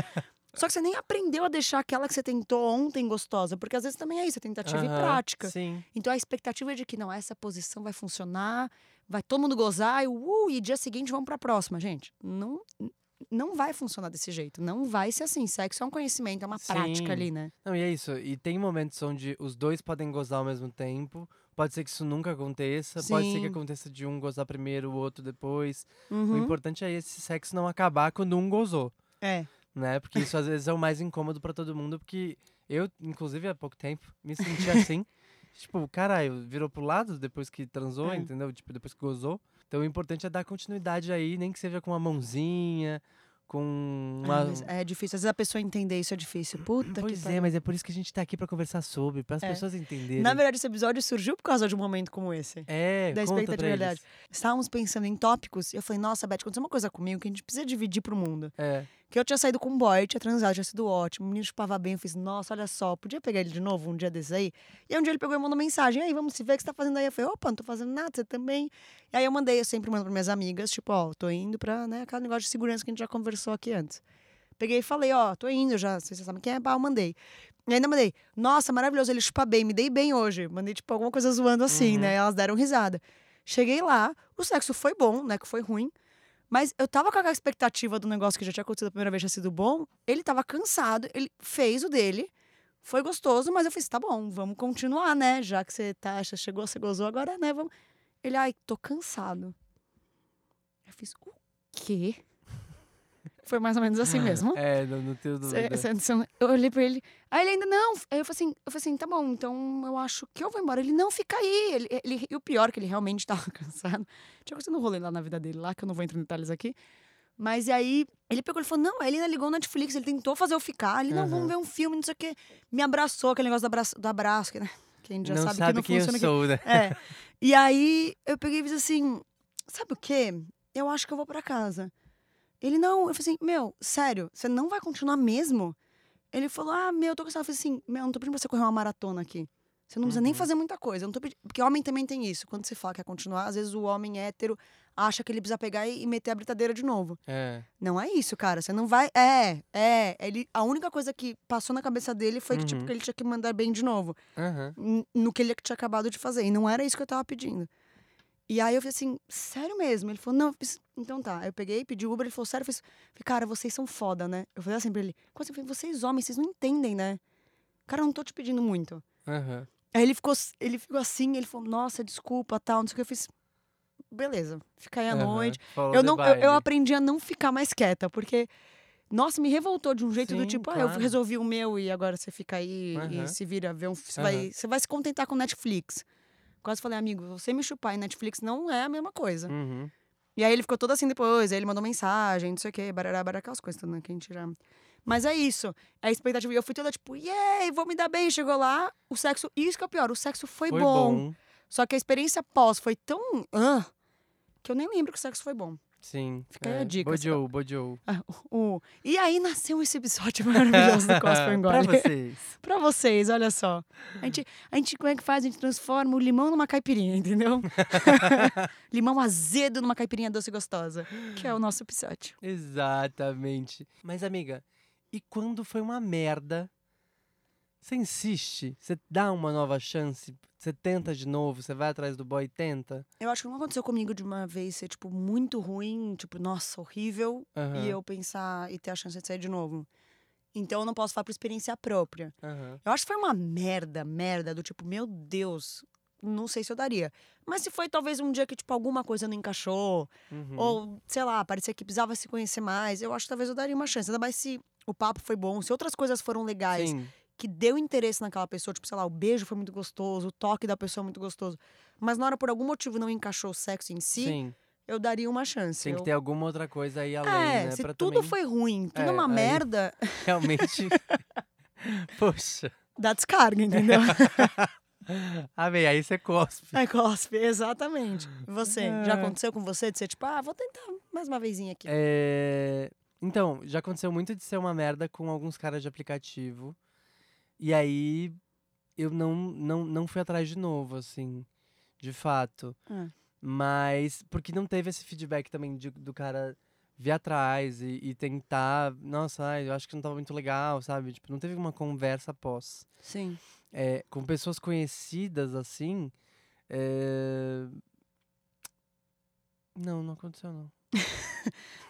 Só que você nem aprendeu a deixar aquela que você tentou ontem gostosa, porque às vezes também é isso, é tentativa e Aham, prática. Sim. Então a expectativa é de que não, essa posição vai funcionar, vai todo mundo gozar e, uh, e dia seguinte vamos pra próxima. Gente, não, não vai funcionar desse jeito. Não vai ser assim. Sexo é um conhecimento, é uma Sim. prática ali, né? Não, e é isso. E tem momentos onde os dois podem gozar ao mesmo tempo. Pode ser que isso nunca aconteça. Pode ser que Sim. aconteça de um gozar primeiro, o outro depois. O Uhum. importante é esse sexo não acabar quando um gozou, É. né? Porque isso às vezes é o mais incômodo pra todo mundo. Porque eu, inclusive, há pouco tempo, me senti assim. tipo, caralho, virou pro lado depois que transou, É. entendeu? Tipo, depois que gozou. Então o importante é dar continuidade aí, nem que seja com uma mãozinha, com uma. É, é difícil. Às vezes a pessoa entender isso é difícil. Puta Pois que é, mas é por isso que a gente tá aqui pra conversar sobre, para as É. pessoas entenderem. Na verdade, esse episódio surgiu por causa de um momento como esse. É, da expectatividade. Estávamos pensando em tópicos e eu falei, nossa, Beth, aconteceu uma coisa comigo que a gente precisa dividir pro mundo. É. Que eu tinha saído com um boy, tinha transado, tinha sido ótimo, o menino chupava bem. Eu fiz, nossa, olha só, podia pegar ele de novo um dia desses aí? E aí um dia ele pegou e mandou mensagem, aí, vamos se ver o que você tá fazendo aí? Eu falei, opa, não tô fazendo nada, você também. E aí eu mandei, eu sempre mando pra minhas amigas, tipo, ó, tô indo pra, né, aquele negócio de segurança que a gente já conversou aqui antes. Peguei e falei, ó, tô indo, já, vocês sabem quem é, pá, eu mandei. E ainda mandei, nossa, maravilhoso, ele chupa bem, me dei bem hoje. Mandei, tipo, alguma coisa zoando assim, Uhum. né? Elas deram risada. Cheguei lá, o sexo foi bom, né, que foi ruim. Mas eu tava com aquela expectativa do negócio que já tinha acontecido a primeira vez, tinha sido bom. Ele tava cansado, ele fez o dele, foi gostoso, mas eu fiz, tá bom, vamos continuar, né? Já que você tá, já chegou, você gozou, agora, né? Vamos. Ele, ai, tô cansado. Eu fiz, o quê? Foi mais ou menos assim mesmo. É, não, não tenho dúvida. cê- cê- eu olhei pra ele. Aí ele ainda não. Aí eu falei assim, eu falei assim, tá bom, então eu acho que eu vou embora. Ele não fica aí. Ele, ele- e o pior é que ele realmente tava cansado. Tinha acontecido um rolê lá na vida dele, lá, que eu não vou entrar em detalhes aqui. Mas e aí, ele pegou e falou: não, aí ele ainda ligou no Netflix, ele tentou fazer eu ficar. Ele, não, vamos Aham. ver um filme, não sei o quê. Me abraçou, aquele negócio do abraço, do abraço que, né? que a gente já não sabe, sabe, que não quem funciona sou, né? É. E aí eu peguei e fiz assim: sabe o quê? Eu acho que eu vou pra casa. Ele, não, eu falei assim, meu, sério, você não vai continuar mesmo? Ele falou, ah, meu, eu tô cansado. Eu falei assim, meu, eu não tô pedindo pra você correr uma maratona aqui. Você não precisa nem Uhum. fazer muita coisa. Eu não tô pedindo... Porque homem também tem isso. Quando você fala que quer continuar, às vezes o homem hétero acha que ele precisa pegar e meter a britadeira de novo. É. Não é isso, cara. Você não vai. É, é. Ele... A única coisa que passou na cabeça dele foi que, tipo, Uhum. que ele tinha que mandar bem de novo n- no que ele tinha acabado de fazer. E não era isso que eu tava pedindo. E aí eu falei assim, sério mesmo? Ele falou, não, então tá. Aí eu peguei, pedi Uber, ele falou, sério? Eu falei, cara, vocês são foda, né? Eu falei assim pra ele, "Como assim?" eu falei, vocês homens, vocês não entendem, né? Cara, eu não tô te pedindo muito. Aham. Aí ele ficou, ele ficou assim, ele falou, nossa, desculpa, tal, não sei o que. Eu fiz, beleza, fica aí à aham. noite. Follow Eu, não, eu, eu aprendi a não ficar mais quieta, porque, nossa, me revoltou de um jeito do Sim, tipo, ah, eu claro. resolvi o meu e agora você fica aí Aham. e se vira, vê um, você, vai, você vai se contentar com Netflix. Quase falei, amigo, você me chupar em Netflix não é a mesma coisa. Uhum. E aí ele ficou todo assim depois, aí ele mandou mensagem, não sei o quê, barará, barará, aquelas coisas né, que a gente já... Mas é isso, é a expectativa. E eu fui toda tipo, yay, vou me dar bem. Chegou lá, o sexo, isso que é o pior, o sexo foi, Foi bom. bom. Só que a experiência pós foi tão... ah, que eu nem lembro que o sexo foi bom. Sim. Fica aí a é. dica, Bojou, bojou. Ah, o- E aí nasceu esse episódio maravilhoso do Cospa pra Engole. vocês. pra vocês, olha só. A gente, a gente, como é que faz? A gente transforma o limão numa caipirinha, entendeu? limão azedo numa caipirinha doce e gostosa. Que é o nosso episódio. Exatamente. Mas, amiga, e quando foi uma merda? Você insiste? Você dá uma nova chance? Você tenta de novo? Você vai atrás do boy e tenta? Eu acho que não aconteceu comigo de uma vez ser, tipo, muito ruim, tipo, nossa, horrível, Aham, e eu pensar e ter a chance de sair de novo. Então eu não posso falar por experiência própria. aham. Eu acho que foi uma merda, merda, do tipo, meu Deus, não sei se eu daria. Mas se foi talvez um dia que, tipo, alguma coisa não encaixou, Uhum. ou, sei lá, parecia que precisava se conhecer mais, eu acho que talvez eu daria uma chance. Ainda mais se o papo foi bom, se outras coisas foram legais, Sim, que deu interesse naquela pessoa, tipo, sei lá, o beijo foi muito gostoso, o toque da pessoa é muito gostoso. Mas na hora, por algum motivo, não encaixou o sexo em si, sim. eu daria uma chance. Tem que Eu- ter alguma outra coisa aí além, É, né? se pra tudo também foi ruim, tudo é É, uma aí- merda, realmente... Poxa. dá descarga, entendeu? Ah, bem, aí você cospe. Aí cospe, exatamente. Você, já É. aconteceu com você de ser tipo, ah, vou tentar mais uma vezinha aqui. É, Então, já aconteceu muito de ser uma merda com alguns caras de aplicativo. E aí eu não, não, não fui atrás de novo, assim, de fato. Ah. Mas porque não teve esse feedback também de- do cara vir atrás e, e tentar. Nossa, ai, eu acho que não tava muito legal, sabe? Tipo, não teve uma conversa após. Sim. É, com pessoas conhecidas assim. é, Não, não aconteceu, não.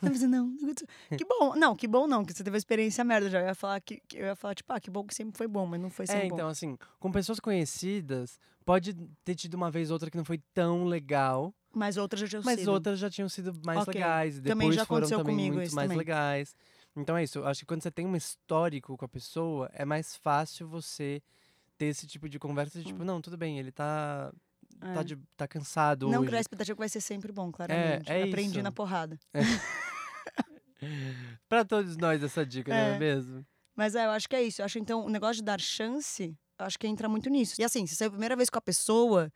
Mas não, não aconteceu. Que bom. Não, que bom não, que você teve uma experiência merda. Já Eu ia falar que, eu ia falar, tipo, ah, que bom que sempre foi bom, mas não foi sempre É, bom. então, assim, com pessoas conhecidas, pode ter tido uma vez ou outra que não foi tão legal, Mas outras já tinham mas sido. outras já tinham sido mais Ok. legais. Depois Também já foram também comigo muito isso mais também. legais. Então é isso, eu acho que quando você tem um histórico com a pessoa, é mais fácil você ter esse tipo de conversa de tipo, não, tudo bem, ele tá, tá. É. de- tá cansado Não hoje. criar expectativa que vai ser sempre bom, claramente. é Aprendi isso. na porrada. Pra todos nós essa dica, não é É. mesmo? Mas é, eu acho que é isso. Eu acho, então, o negócio de dar chance, eu acho que entra muito nisso. E assim, se você é a primeira vez com a pessoa,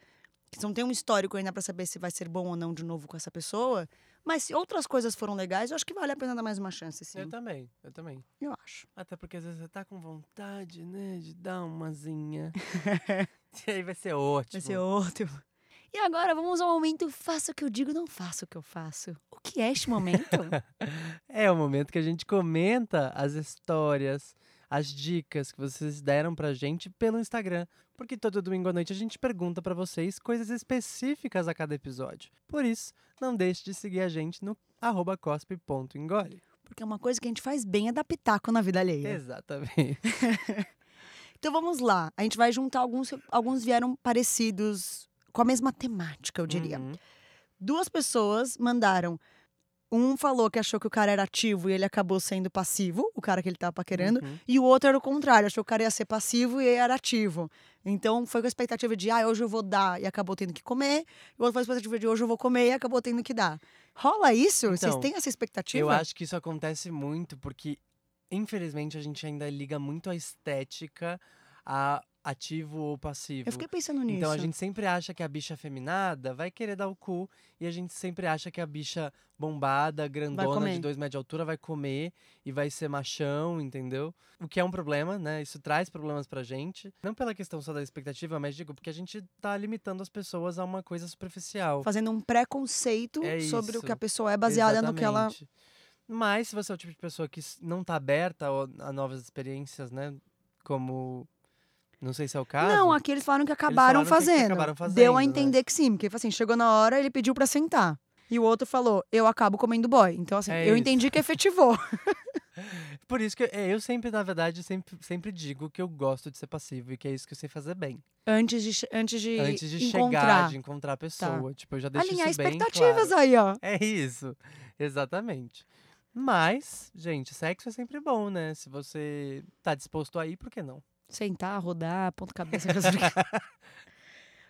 que não tem um histórico ainda pra saber se vai ser bom ou não de novo com essa pessoa, mas se outras coisas foram legais, eu acho que vale a pena dar mais uma chance, sim. Eu também, eu também. Eu acho. Até porque às vezes você tá com vontade, né, de dar umazinha. e aí vai ser ótimo. Vai ser ótimo. E agora vamos ao momento faça o que eu digo, não faça o que eu faço. O que é este momento? É o momento que a gente comenta as histórias, as dicas que vocês deram pra gente pelo Instagram. Porque todo domingo à noite a gente pergunta pra vocês coisas específicas a cada episódio. Por isso, não deixe de seguir a gente no arroba cospe.engole. Porque é uma coisa que a gente faz bem é dar pitaco na vida alheia. Exatamente. Então vamos lá. A gente vai juntar alguns. Alguns vieram parecidos com a mesma temática, eu diria. Uhum. Duas pessoas mandaram. Um falou que achou que o cara era ativo e ele acabou sendo passivo, o cara que ele tava paquerando. Uhum. E o outro era o contrário, achou que o cara ia ser passivo e ele era ativo. Então foi com a expectativa de, ah, hoje eu vou dar e acabou tendo que comer. E o outro foi com a expectativa de, hoje eu vou comer e acabou tendo que dar. Rola isso? Vocês Então, têm essa expectativa? Eu acho que isso acontece muito porque, infelizmente, a gente ainda liga muito a estética a ativo ou passivo. Eu fiquei pensando nisso. Então a gente sempre acha que a bicha feminada vai querer dar o cu e a gente sempre acha que a bicha bombada, grandona, de dois metros de altura vai comer e vai ser machão, entendeu? O que é um problema, né? Isso traz problemas pra gente. Não pela questão só da expectativa, mas digo, porque a gente tá limitando as pessoas a uma coisa superficial. Fazendo um preconceito É sobre o que a pessoa é baseada no que ela. Mas se você é o tipo de pessoa que não tá aberta a novas experiências, né? Como. Não sei se é o caso. Não, aqui eles falaram que acabaram, falaram que- que fazendo. acabaram Deu a fazendo, né? entender que sim, porque assim, chegou na hora, ele pediu pra sentar. E o outro falou, eu acabo comendo boy. Então, assim, É eu isso. entendi que efetivou. Por isso que é, eu sempre, na verdade, sempre, sempre digo que eu gosto de ser passivo e que é isso que eu sei fazer bem. antes de, antes de, Antes de encontrar. chegar, de encontrar a pessoa. Tipo, eu já deixo Alinhar isso bem expectativas claro. aí, ó. É isso, exatamente. Mas, gente, sexo é sempre bom, né? Se você tá disposto a ir, por que não? Sentar, rodar, ponta cabeça.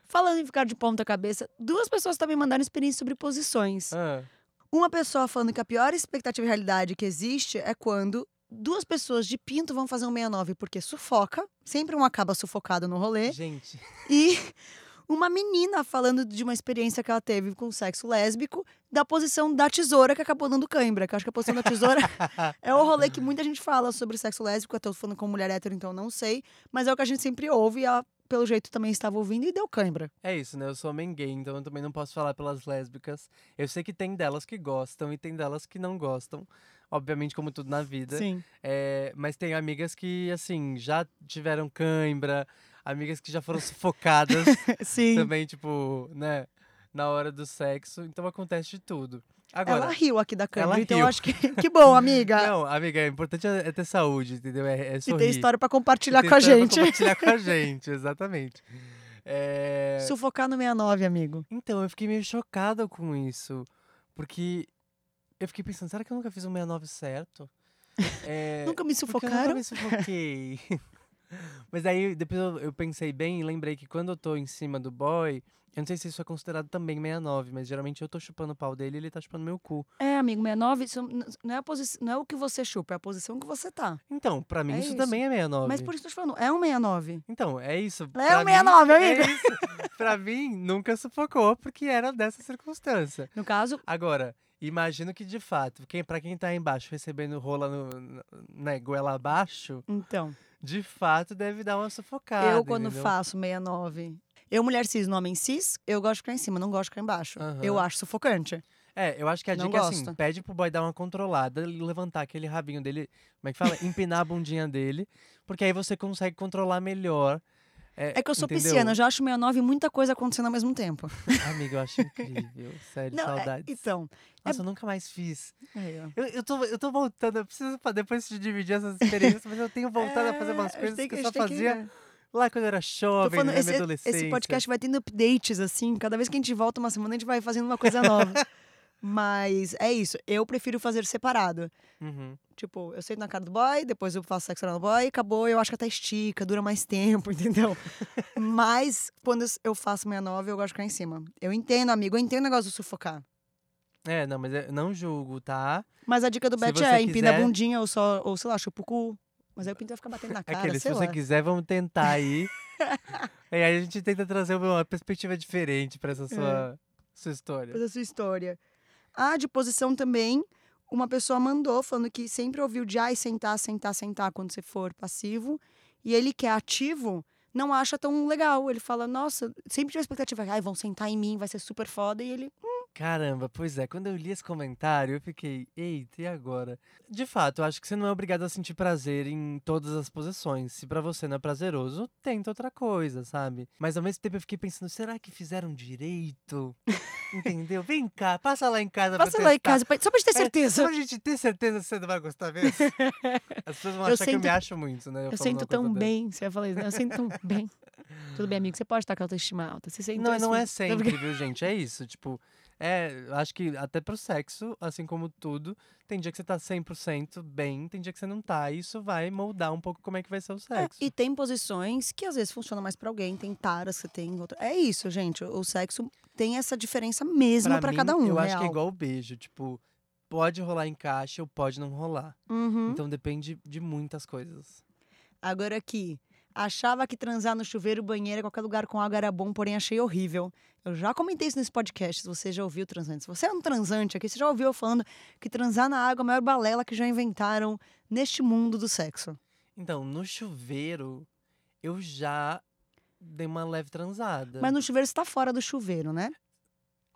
Falando em ficar de ponta cabeça, duas pessoas também mandaram experiência sobre posições. Ah, Uma pessoa falando que a pior expectativa de realidade que existe é quando duas pessoas de pinto vão fazer um 69 porque sufoca, sempre um acaba sufocado no rolê, gente, e uma menina falando de uma experiência que ela teve com sexo lésbico, da posição da tesoura que acabou dando cãibra, que eu acho que a posição da tesoura é o rolê que muita gente fala sobre sexo lésbico, eu tô falando com mulher hétero, então não sei, mas é o que a gente sempre ouve e ela, pelo jeito, também estava ouvindo e deu cãibra. é isso, né? Eu sou homem gay, então eu também não posso falar pelas lésbicas. Eu sei que tem delas que gostam e tem delas que não gostam. Obviamente, como tudo na vida. Sim. É, mas tem amigas que, assim, já tiveram cãibra, amigas que já foram sufocadas Sim. também, tipo, né? Na hora do sexo. Então acontece de tudo. Agora, ela riu aqui da câmera, então riu. eu acho que que bom, amiga. não, amiga, é importante é é ter saúde, entendeu? É, é e sorrir. ter história pra E compartilhar com a história pra gente. compartilhar com a gente, exatamente. É, Sufocar no 69, amigo. Então, eu fiquei meio chocada com isso. Porque eu fiquei pensando, será que eu nunca fiz um 69 certo? É, Nunca me sufocaram? nunca me sufoquei. Mas aí depois eu, eu pensei bem e lembrei que quando eu tô em cima do boy, eu não sei se isso é considerado também 69, mas geralmente eu tô chupando o pau dele e ele tá chupando meu cu. É, amigo, 69, isso não é, a posi- não é o que você chupa, é a posição que você tá. Então, pra mim É isso, isso. também é 69. Mas por isso que eu tô te falando, é um 69. Então, é isso. É pra um mim- 69, amigo. É isso. pra mim, nunca sufocou, porque era dessa circunstância. No caso, Agora, imagino que de fato, quem, pra quem tá embaixo recebendo rola no, na goela abaixo, então, de fato deve dar uma sufocada. eu quando entendeu? faço 69, eu mulher cis, no homem cis, eu gosto de ficar em cima, não gosto de ficar embaixo. Aham. Eu acho sufocante. É, eu acho que a Não dica é assim: pede pro boy dar uma controlada levantar aquele rabinho dele. Como é que fala? Empinar a bundinha dele. Porque aí você consegue controlar melhor. É que eu sou entendeu? pisciana, eu já acho 69 e muita coisa acontecendo ao mesmo tempo. Amiga, eu acho incrível. Sério, Não, é- saudades. então, Nossa, eu nunca mais fiz. aí, ó. Eu, eu, tô, eu tô voltando, eu preciso depois de dividir essas experiências, mas eu tenho voltado a fazer umas É, coisas tem que eu só tem que- fazia lá quando eu era jovem, falando, na minha esse, adolescência. esse podcast vai tendo updates, assim. Cada vez que a gente volta uma semana, a gente vai fazendo uma coisa nova. Mas é isso. Eu prefiro fazer separado. Uhum. Tipo, eu sento na cara do boy, depois eu faço sexo no boy, acabou. Eu acho que até estica, dura mais tempo, entendeu? Mas quando eu faço 69, eu gosto de ficar em cima. Eu entendo, amigo, eu entendo o negócio do sufocar. É, não, mas eu não julgo, tá? Mas a dica do Bet é empina a quiser- bundinha ou só, ou sei lá, chupa o cu. Mas aí o pinto vai ficar batendo na cara, Aquele, se você lá. quiser, vamos tentar aí. e aí a gente tenta trazer uma perspectiva diferente pra essa É. sua, sua história. Depois da sua história. A de posição também, uma pessoa mandou falando que sempre ouviu de ai, sentar, sentar, sentar quando você for passivo. E ele que é ativo, não acha tão legal. Ele fala, nossa, sempre a expectativa, ai, vão sentar em mim, vai ser super foda. E ele, Caramba, pois é, quando eu li esse comentário, eu fiquei, eita, e agora? De fato, eu acho que você não é obrigado a sentir prazer em todas as posições. Se pra você não é prazeroso, tenta outra coisa, sabe? Mas ao mesmo tempo eu fiquei pensando, será que fizeram direito? Entendeu? Vem cá, passa lá em casa passa pra lá em casa, pra- só pra gente ter É, certeza. só pra gente ter certeza que você não vai gostar mesmo. As pessoas vão Eu achar que eu sinto- me acho muito, né? Eu falando sinto tão dessa. bem, você ia falar isso, né? Eu sinto tão bem. Tudo bem, amigo, você pode estar com a autoestima alta. Você sente Não, não é Tô sempre, viu, gente? É isso. Tipo, é, acho que até pro sexo, assim como tudo, tem dia que você tá 100% bem, tem dia que você não tá. E isso vai moldar um pouco como é que vai ser o É, sexo. e tem posições que às vezes funcionam mais pra alguém, tem taras que tem outra. É isso, gente. O sexo tem essa diferença mesmo pra, mim, cada um. Eu acho que é real. igual o beijo. Tipo, pode rolar encaixe ou pode não rolar. Uhum. Então depende de muitas coisas. Agora aqui. Achava que transar no chuveiro, banheiro, qualquer lugar com água era bom, porém achei horrível. Eu já comentei isso nesse podcast, se você já ouviu transante. Se você é um transante aqui, você já ouviu eu falando que transar na água é a maior balela que já inventaram neste mundo do sexo. Então, no chuveiro, eu já dei uma leve transada. Mas no chuveiro você tá fora do chuveiro, né?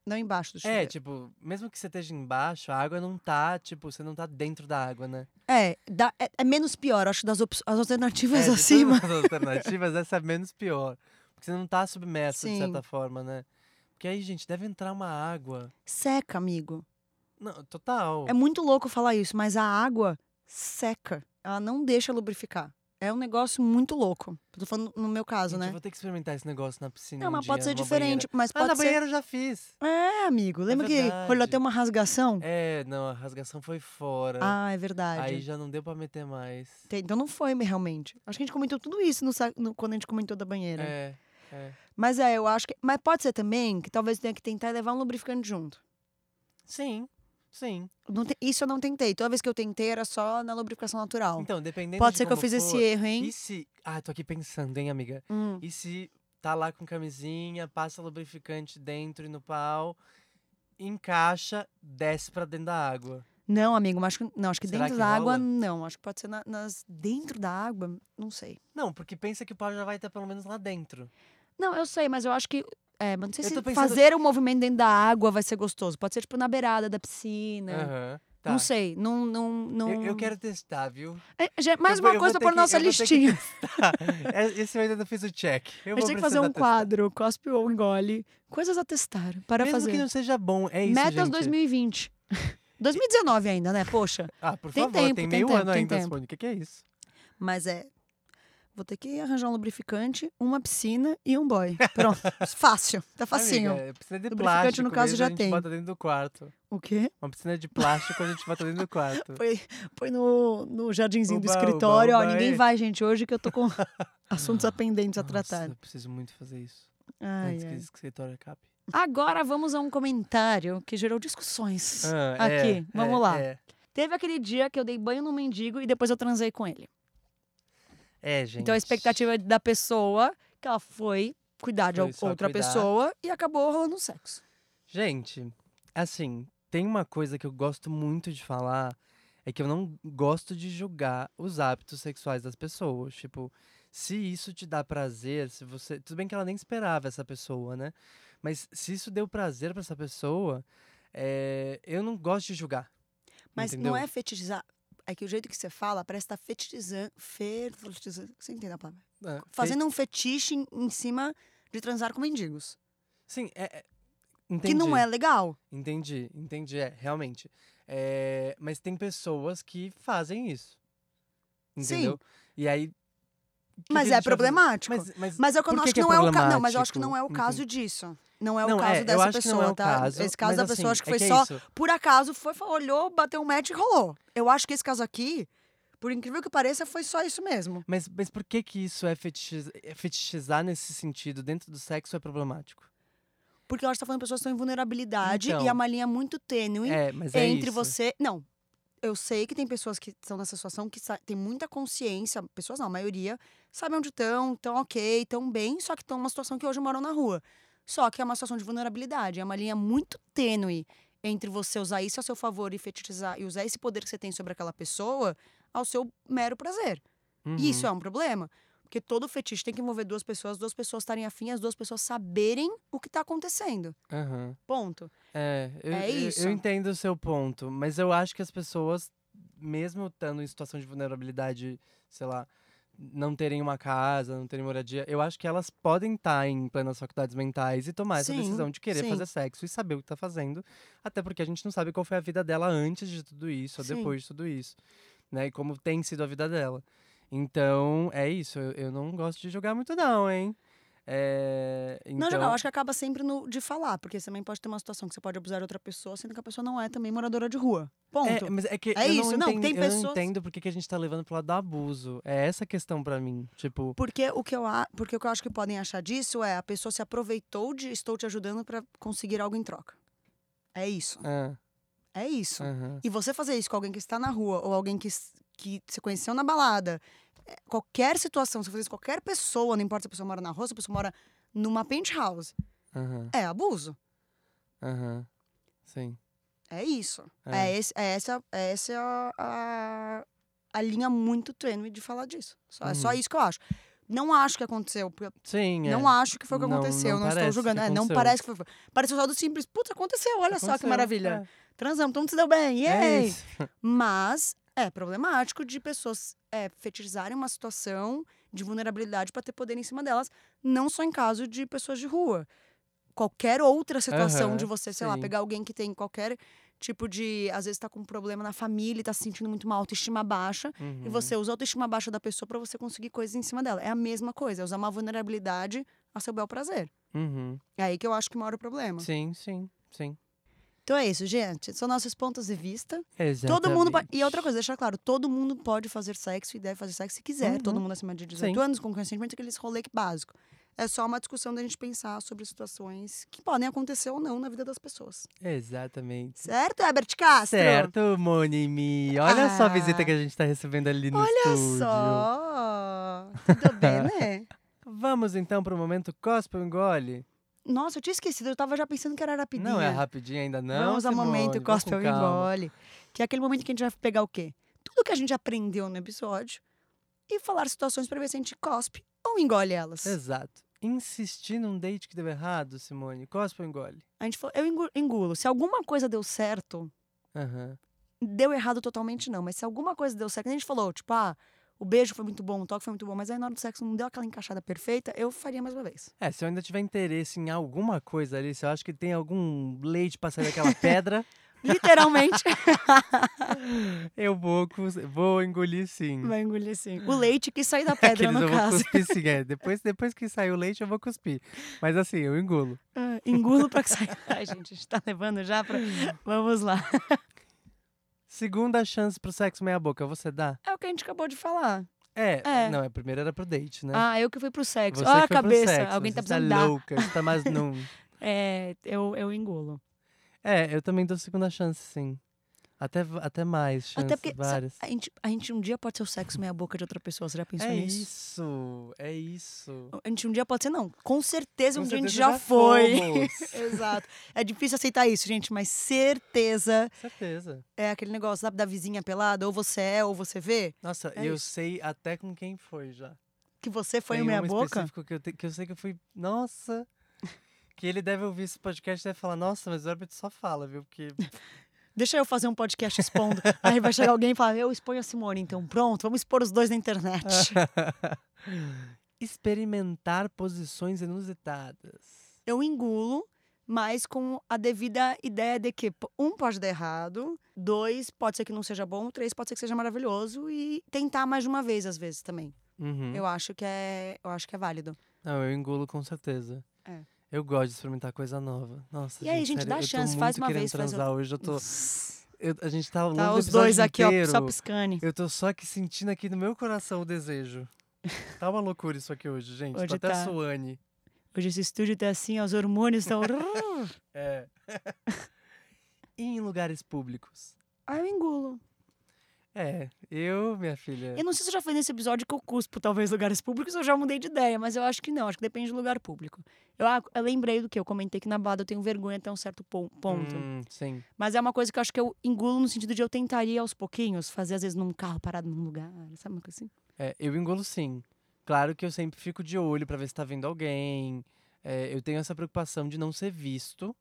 Não embaixo do chuveiro. É, tipo, mesmo que você esteja embaixo, a água não tá, tipo, você não tá dentro da água, né? É, dá- é, é menos pior, acho, das op- as alternativas é, de acima. as alternativas, essa é menos pior. Porque você não tá submerso, de Sim. certa forma, né? Porque aí, gente, deve entrar uma água. Seca, amigo. Não, total. É muito louco falar isso, mas a água seca. Ela não deixa lubrificar. É um negócio muito louco. Tô falando no meu caso, Gente, né? eu vou ter que experimentar esse negócio na piscina. Não, um mas pode dia, ser numa diferente. Mas banheira. Ah, pode na ser. banheira eu já fiz. É, amigo. Lembra que verdade. rolou até uma rasgação? É, não, a rasgação foi fora. Ah, é verdade. Aí já não deu pra meter mais. Então não foi realmente. Acho que a gente comentou tudo isso no, no- quando a gente comentou da banheira. É, é. Mas é, eu acho que. Mas pode ser também que talvez tenha que tentar levar um lubrificante junto. Sim, sim. Não te- Isso eu não tentei. Toda vez que eu tentei era só na lubrificação natural. Então, dependendo pode de ser que eu fiz esse for, erro, hein? E se. Ah, tô aqui pensando, hein, amiga? Hum. E se tá lá com camisinha, passa lubrificante dentro e no pau, encaixa, desce pra dentro da água. Não, amigo, mas acho que, não, acho que Será dentro que da água, rola? não. Acho que pode ser na- nas. Dentro da água, não sei. Não, porque pensa que o pau já vai estar pelo menos lá dentro. Não, eu sei, mas eu acho que. É, mas não sei Eu se pensando- fazer o movimento dentro da água vai ser gostoso. Pode ser, tipo, na beirada da piscina. Aham. Tá. Não sei. Não. não, não... Eu, eu quero testar, viu? É, já- mais Eu uma eu coisa na nossa listinha. É, Esse eu ainda não fiz o check. Eu a gente tem que fazer um testar. quadro, cospe ou engole. Coisas a testar para Mesmo fazer. que não seja bom, é isso, Metas gente. 2020. 2019 ainda, né? Poxa. Ah, por Tem favor, tempo, tem tem meio tempo, ano tem ainda, tempo. O que, que é isso? Mas é. Vou ter que arranjar um lubrificante, uma piscina e um boy. Pronto. Fácil. Tá facinho. Amiga, é piscina de Lubrificante, plástico no caso, mesmo, já a gente tem. bota dentro do quarto. O quê? Uma piscina de plástico a gente bota dentro do quarto. Põe, põe no, no jardinzinho do Uba, uba, escritório. Ó, uba, ninguém é. vai, gente, hoje que eu tô com assuntos pendentes a tratar. eu preciso muito fazer isso. Ai, antes que ai. esse escritório acabe. Agora vamos a um comentário que gerou discussões. Ah, Aqui, é, vamos é, lá. É, Teve aquele dia que eu dei banho no mendigo e depois eu transei com ele. É, gente. Então a expectativa da pessoa que ela foi cuidar de Foi só outra cuidar. pessoa e acabou rolando sexo. Gente, assim, tem uma coisa que eu gosto muito de falar, é que eu não gosto de julgar os hábitos sexuais das pessoas. Tipo, se isso te dá prazer, se você. Tudo bem que ela nem esperava essa pessoa, né? Mas se isso deu prazer pra essa pessoa, é, eu não gosto de julgar. Mas entendeu? não é fetichizar. É que o jeito que você fala parece estar fetizando. Fetizando. Você entende a palavra? É, fe- Fazendo um fetiche em, em cima de transar com mendigos. Sim, é. é- Que não entendi. é legal. Entendi, entendi, é, realmente. É, mas tem pessoas que fazem isso. Sim. Entendeu? E aí. Mas é problemático. Mas, mas, Mas é eu que acho que é não é o caso. Não, mas eu acho que não é o caso disso. Não é o não, caso é, dessa que pessoa, é tá? caso. esse caso da assim, pessoa, acho que é foi é só isso. por acaso, foi, olhou, bateu um match e rolou. Eu acho que esse caso aqui, por incrível que pareça, foi só isso mesmo. Mas, mas por que que isso é fetichiz- é fetichizar nesse sentido dentro do sexo é problemático? Porque eu acho que tá falando de pessoas que estão em vulnerabilidade Então. e é uma linha muito tênue É, é entre isso. você. Não. Eu sei que tem pessoas que estão nessa situação que têm muita consciência, pessoas não, a maioria, sabem onde estão, estão ok, estão bem, só que estão numa situação que hoje moram na rua. Só que é uma situação de vulnerabilidade, é uma linha muito tênue entre você usar isso a seu favor e fetichizar e usar esse poder que você tem sobre aquela pessoa ao seu mero prazer. E isso é um problema. Porque todo fetiche tem que envolver duas pessoas, as duas pessoas estarem afim, as duas pessoas saberem o que está acontecendo. Aham. Ponto. É, eu, É eu- isso. eu entendo o seu ponto, mas eu acho que as pessoas, mesmo estando em situação de vulnerabilidade, sei lá, não terem uma casa, não terem moradia, eu acho que elas podem estar em plenas faculdades mentais e tomar essa Sim, decisão de querer sim. fazer sexo e saber o que tá fazendo, até porque a gente não sabe qual foi a vida dela antes de tudo isso, ou Sim. depois de tudo isso, né? E como tem sido a vida dela. Então, é isso, eu, eu não gosto de jogar muito não, hein? É, Não, então, geral, eu acho que acaba sempre no de falar, porque você também pode ter uma situação que você pode abusar de outra pessoa, sendo que a pessoa não é também moradora de rua. Ponto. É, mas é que É eu isso, não não, entendo, tem eu não pessoas- entendo porque que a gente tá levando pro lado do abuso. É essa a questão pra mim. Tipo, Porque o que eu porque o que eu acho que podem achar disso é a pessoa se aproveitou de estou te ajudando pra conseguir algo em troca. É isso. ah, É isso. aham. E você fazer isso com alguém que está na rua ou alguém que, que você conheceu na balada, é, qualquer situação, se isso com qualquer pessoa, não importa se a pessoa mora na rua, se a pessoa mora numa penthouse, Aham, é abuso. aham. Sim. É isso. É. É, esse, é essa, é essa a, a, a linha muito tênue de falar disso. Só, É só Uhum. isso que eu acho. Não acho que aconteceu. Sim, é. Não acho que foi o que Não- aconteceu. não Não, estou julgando. É, não aconteceu. parece que foi. Pareceu só do simples. Putz, aconteceu. Olha só que Aconteceu, maravilha. Transamos, todo mundo se deu bem. É, é Yay! Mas é problemático de pessoas é, fetichizarem uma situação de vulnerabilidade para ter poder em cima delas, não só em caso de pessoas de rua. Qualquer outra situação Aham, de você, sei lá, sim. pegar alguém que tem qualquer tipo de. Às vezes tá com um problema na família e tá se sentindo muito mal, autoestima baixa, e Uhum. você usa a autoestima baixa da pessoa para você conseguir coisas em cima dela. É a mesma coisa, é usar uma vulnerabilidade a seu bel prazer. Uhum. É aí que eu acho que mora o problema. Sim, sim, sim. Então é isso, gente. São nossos pontos de vista. Exatamente. Todo mundo pode- E outra coisa, deixar claro, todo mundo pode fazer sexo e deve fazer sexo se quiser. Todo Uhum. mundo acima de 18 Sim. anos, com consentimento, aqueles rolê básico. É só uma discussão da gente pensar sobre situações que podem acontecer ou não na vida das pessoas. Exatamente. Certo, Herbert Castro? Certo, Monimi. Olha só a visita Ah. que a gente tá recebendo ali no Olha estúdio. só! Tudo bem, né? Vamos então pro momento Cospe ou Engole? Nossa, eu tinha esquecido, eu tava já pensando que era rapidinho. Não é rapidinho ainda não, Vamos ao Simone, momento Cospe calma. Engole. Que é aquele momento que a gente vai pegar o quê? Tudo que a gente aprendeu no episódio e falar situações pra ver se a gente cospe ou engole elas. Exato. Insistir num date que deu errado, Simone. Cospe ou engole? A gente falou, eu engu- engulo. Se alguma coisa deu certo, Aham. deu errado totalmente não. Mas se alguma coisa deu certo, a gente falou, tipo, ah, o beijo foi muito bom, o toque foi muito bom, mas aí na hora do sexo não deu aquela encaixada perfeita, eu faria mais uma vez. É, se eu ainda tiver interesse em alguma coisa ali, se eu acho que tem algum leite pra sair daquela pedra, Literalmente, eu vou, vou engolir sim. vai engolir sim. O leite que sai da pedra, Aqueles no eu vou caso. cuspir sim, é. Depois, depois que sair o leite, eu vou cuspir. Mas assim, eu engulo. Ah, engulo pra que saia. Ai, gente, a gente tá levando já pra... Vamos lá. Segunda chance pro sexo meia boca, você dá? É o que a gente acabou de falar. É, É. não, a primeira era pro date, né? Ah, eu que fui pro sexo. Você Ah, a cabeça. sexo, Alguém tá você precisando tá dar. louca, você tá mais num... É, eu, eu engulo. É, eu também dou segunda chance, sim. Até, até mais chances, Até porque várias. a gente, a gente um dia pode ser o sexo meia boca de outra pessoa. Você já pensou É nisso? isso, é isso. A gente um dia pode ser, não. Com certeza Com um dia a gente certeza já, foi. Exato. É difícil aceitar isso, gente, mas certeza Certeza. é aquele negócio, sabe, da vizinha pelada, ou você é, ou você vê, Nossa, É eu isso. sei até com quem foi já. que você foi Tem o meia boca. específico que eu, te- que eu sei que eu fui. Nossa! que ele deve ouvir esse podcast e deve falar, nossa, mas o Herbert só fala, viu? Porque. Deixa eu fazer um podcast expondo. Aí vai chegar alguém e falar, eu exponho a Simone, então pronto, vamos expor os dois na internet. Experimentar posições inusitadas. eu engulo, mas com a devida ideia de que um pode dar errado, dois pode ser que não seja bom, três pode ser que seja maravilhoso e tentar mais de uma vez às vezes também. Uhum. Eu acho que é, eu acho que é válido. Não, eu engulo com certeza. É. Eu gosto de experimentar coisa nova. Nossa, E aí, gente, sério, dá eu tô chance, faz uma querendo vez, faz transar hoje. Eu tô, Tá eu- a gente tá do os dois aqui, ó, só piscane. Eu tô só aqui sentindo aqui no meu coração o desejo. Tá uma loucura isso aqui hoje, gente. Hoje tô até tá. suane. Hoje esse estúdio tá assim, ó, os hormônios estão. É. e em lugares públicos? Aí eu engulo. É, eu, minha filha. Eu não sei se já foi nesse episódio que eu cuspo, talvez, lugares públicos, eu já mudei de ideia, mas eu acho que não, acho que depende do lugar público. Eu, eu lembrei do que eu comentei que na balada eu tenho vergonha até um certo pon- ponto. Hum, sim. Mas é uma coisa que eu acho que eu engulo no sentido de eu tentaria aos pouquinhos, fazer às vezes num carro parado num lugar, sabe uma coisa assim? É, eu engulo sim. Claro que eu sempre fico de olho pra ver se tá vendo alguém. É, eu tenho essa preocupação de não ser visto.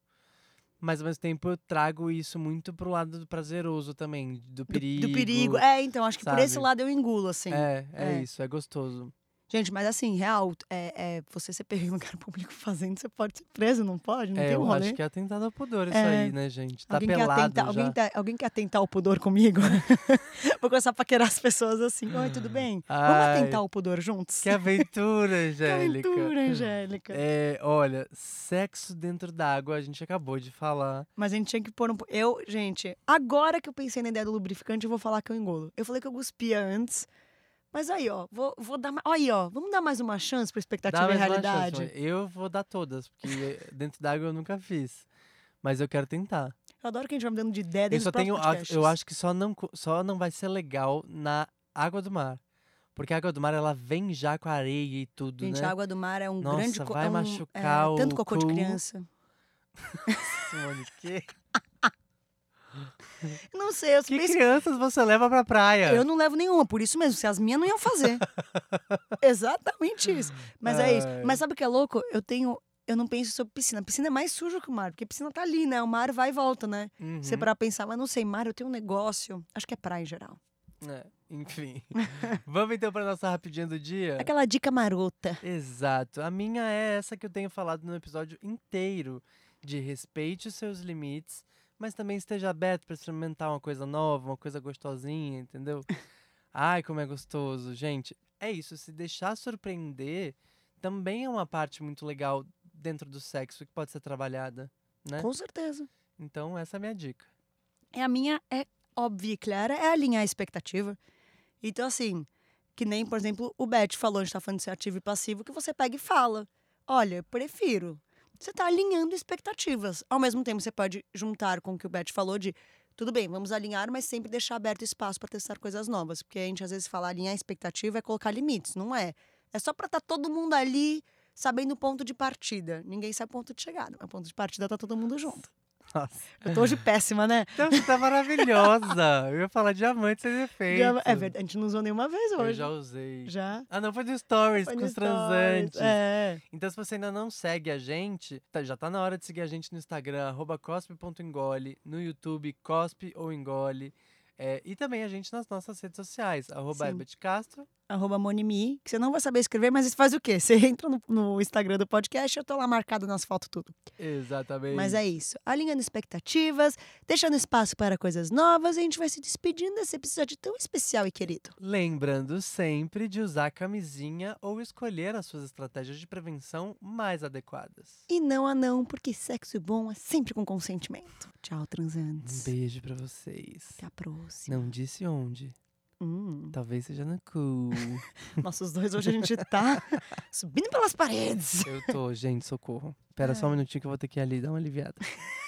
Mas ao mesmo tempo eu trago isso muito pro lado do prazeroso também, do Do- perigo. Do, perigo. É, então, acho que por esse sabe? lado eu engulo, assim. É, é, É. isso, é gostoso. Gente, mas assim, real, é, é, você ser pego em lugar público fazendo, você pode ser preso, não pode? Não é, tem um eu rolê? acho que é atentado ao pudor isso É. aí, né, gente? Tá alguém, quer pelado atentar, já. alguém, tá- alguém quer atentar o pudor comigo? Vou começar a paquerar as pessoas assim. Oi, tudo bem? Vamos Ai, atentar o pudor juntos? Que aventura, Que Angélica. aventura, Angélica. É, olha, sexo dentro d'água, a gente acabou de falar. Mas a gente tinha que pôr um. Eu, gente, agora que eu pensei na ideia do lubrificante, eu vou falar que eu engulo. Eu falei que eu cuspia antes. Mas aí, ó, vou, vou dar mais. Aí, ó, vamos dar mais uma chance pra expectativa e chance, realidade. mãe. eu vou dar todas, porque dentro d'água eu nunca fiz. Mas eu quero tentar. Eu adoro que a gente vai me dando de ideia Eu desde só tenho. podcasts. Eu acho que só não, só não vai ser legal na água do mar. Porque a água do mar, ela vem já com a areia e tudo, Gente, né? a água do mar é um Nossa, grande. vai é um, machucar é, Tanto o cocô de cu. criança. Simone, que, Não sei, eu que penso- crianças você leva pra praia? Eu não levo nenhuma, por isso mesmo, se as minhas não iam fazer. Exatamente isso. Mas é isso. Ai. Mas sabe o que é louco? Eu tenho. Eu não penso sobre piscina. Piscina é mais sujo que o mar, porque piscina tá ali, né? O mar vai e volta, né? Você Uhum. para pensar, mas não sei, mar, eu tenho um negócio. Acho que é praia em geral. É, enfim. Vamos então pra nossa rapidinha do dia? Aquela dica marota. Exato. A minha é essa que eu tenho falado no episódio inteiro. De respeite os seus limites, mas também esteja aberto para experimentar uma coisa nova, uma coisa gostosinha, entendeu? Ai, como é gostoso. Gente, é isso. Se deixar surpreender também é uma parte muito legal dentro do sexo que pode ser trabalhada, né? Com certeza. Então, essa é a minha dica. É a minha, é óbvia e clara, é alinhar a expectativa. Então, assim, que nem, por exemplo, o Beth falou, a gente tá falando de ser ativo e passivo, que você pega e fala: olha, eu prefiro. Você tá alinhando expectativas. Ao mesmo tempo, você pode juntar com o que o Beth falou de. Tudo bem, vamos alinhar, mas sempre deixar aberto espaço para testar coisas novas. Porque a gente, às vezes, fala alinhar expectativa é colocar limites. Não é. É só para estar todo mundo ali sabendo o ponto de partida. Ninguém sabe o ponto de chegada. Mas o ponto de partida tá todo mundo junto. Nossa. Eu tô hoje péssima, né? Então, você tá maravilhosa. Eu ia falar diamante sem efeito. É verdade, a gente não usou nenhuma vez Eu hoje. já usei. Já? Ah, não, foi no Stories Foi com no os Stories, transantes. É. Então, se você ainda não segue a gente, tá- já tá na hora de seguir a gente no Instagram, arroba cospe.engole, no YouTube, cospe ou engole. é, e também a gente nas nossas redes sociais, arroba Castro. Arroba Monimi, que você não vai saber escrever, mas isso faz o quê? Você entra no, no Instagram do podcast, eu tô lá marcada nas fotos tudo. Exatamente. Mas é isso. Alinhando expectativas, deixando espaço para coisas novas, e a gente vai se despedindo desse episódio tão especial e querido. Lembrando sempre de usar camisinha ou escolher as suas estratégias de prevenção mais adequadas. E não a não, porque sexo bom é sempre com consentimento. Tchau, Um transantes. beijo pra vocês. Até a próxima. Não disse onde. Hum. Talvez seja no cu. Nossos dois hoje a gente tá subindo pelas paredes. Eu tô, gente, socorro. Espera só um Ai. minutinho que eu vou ter que ir ali dar uma aliviada.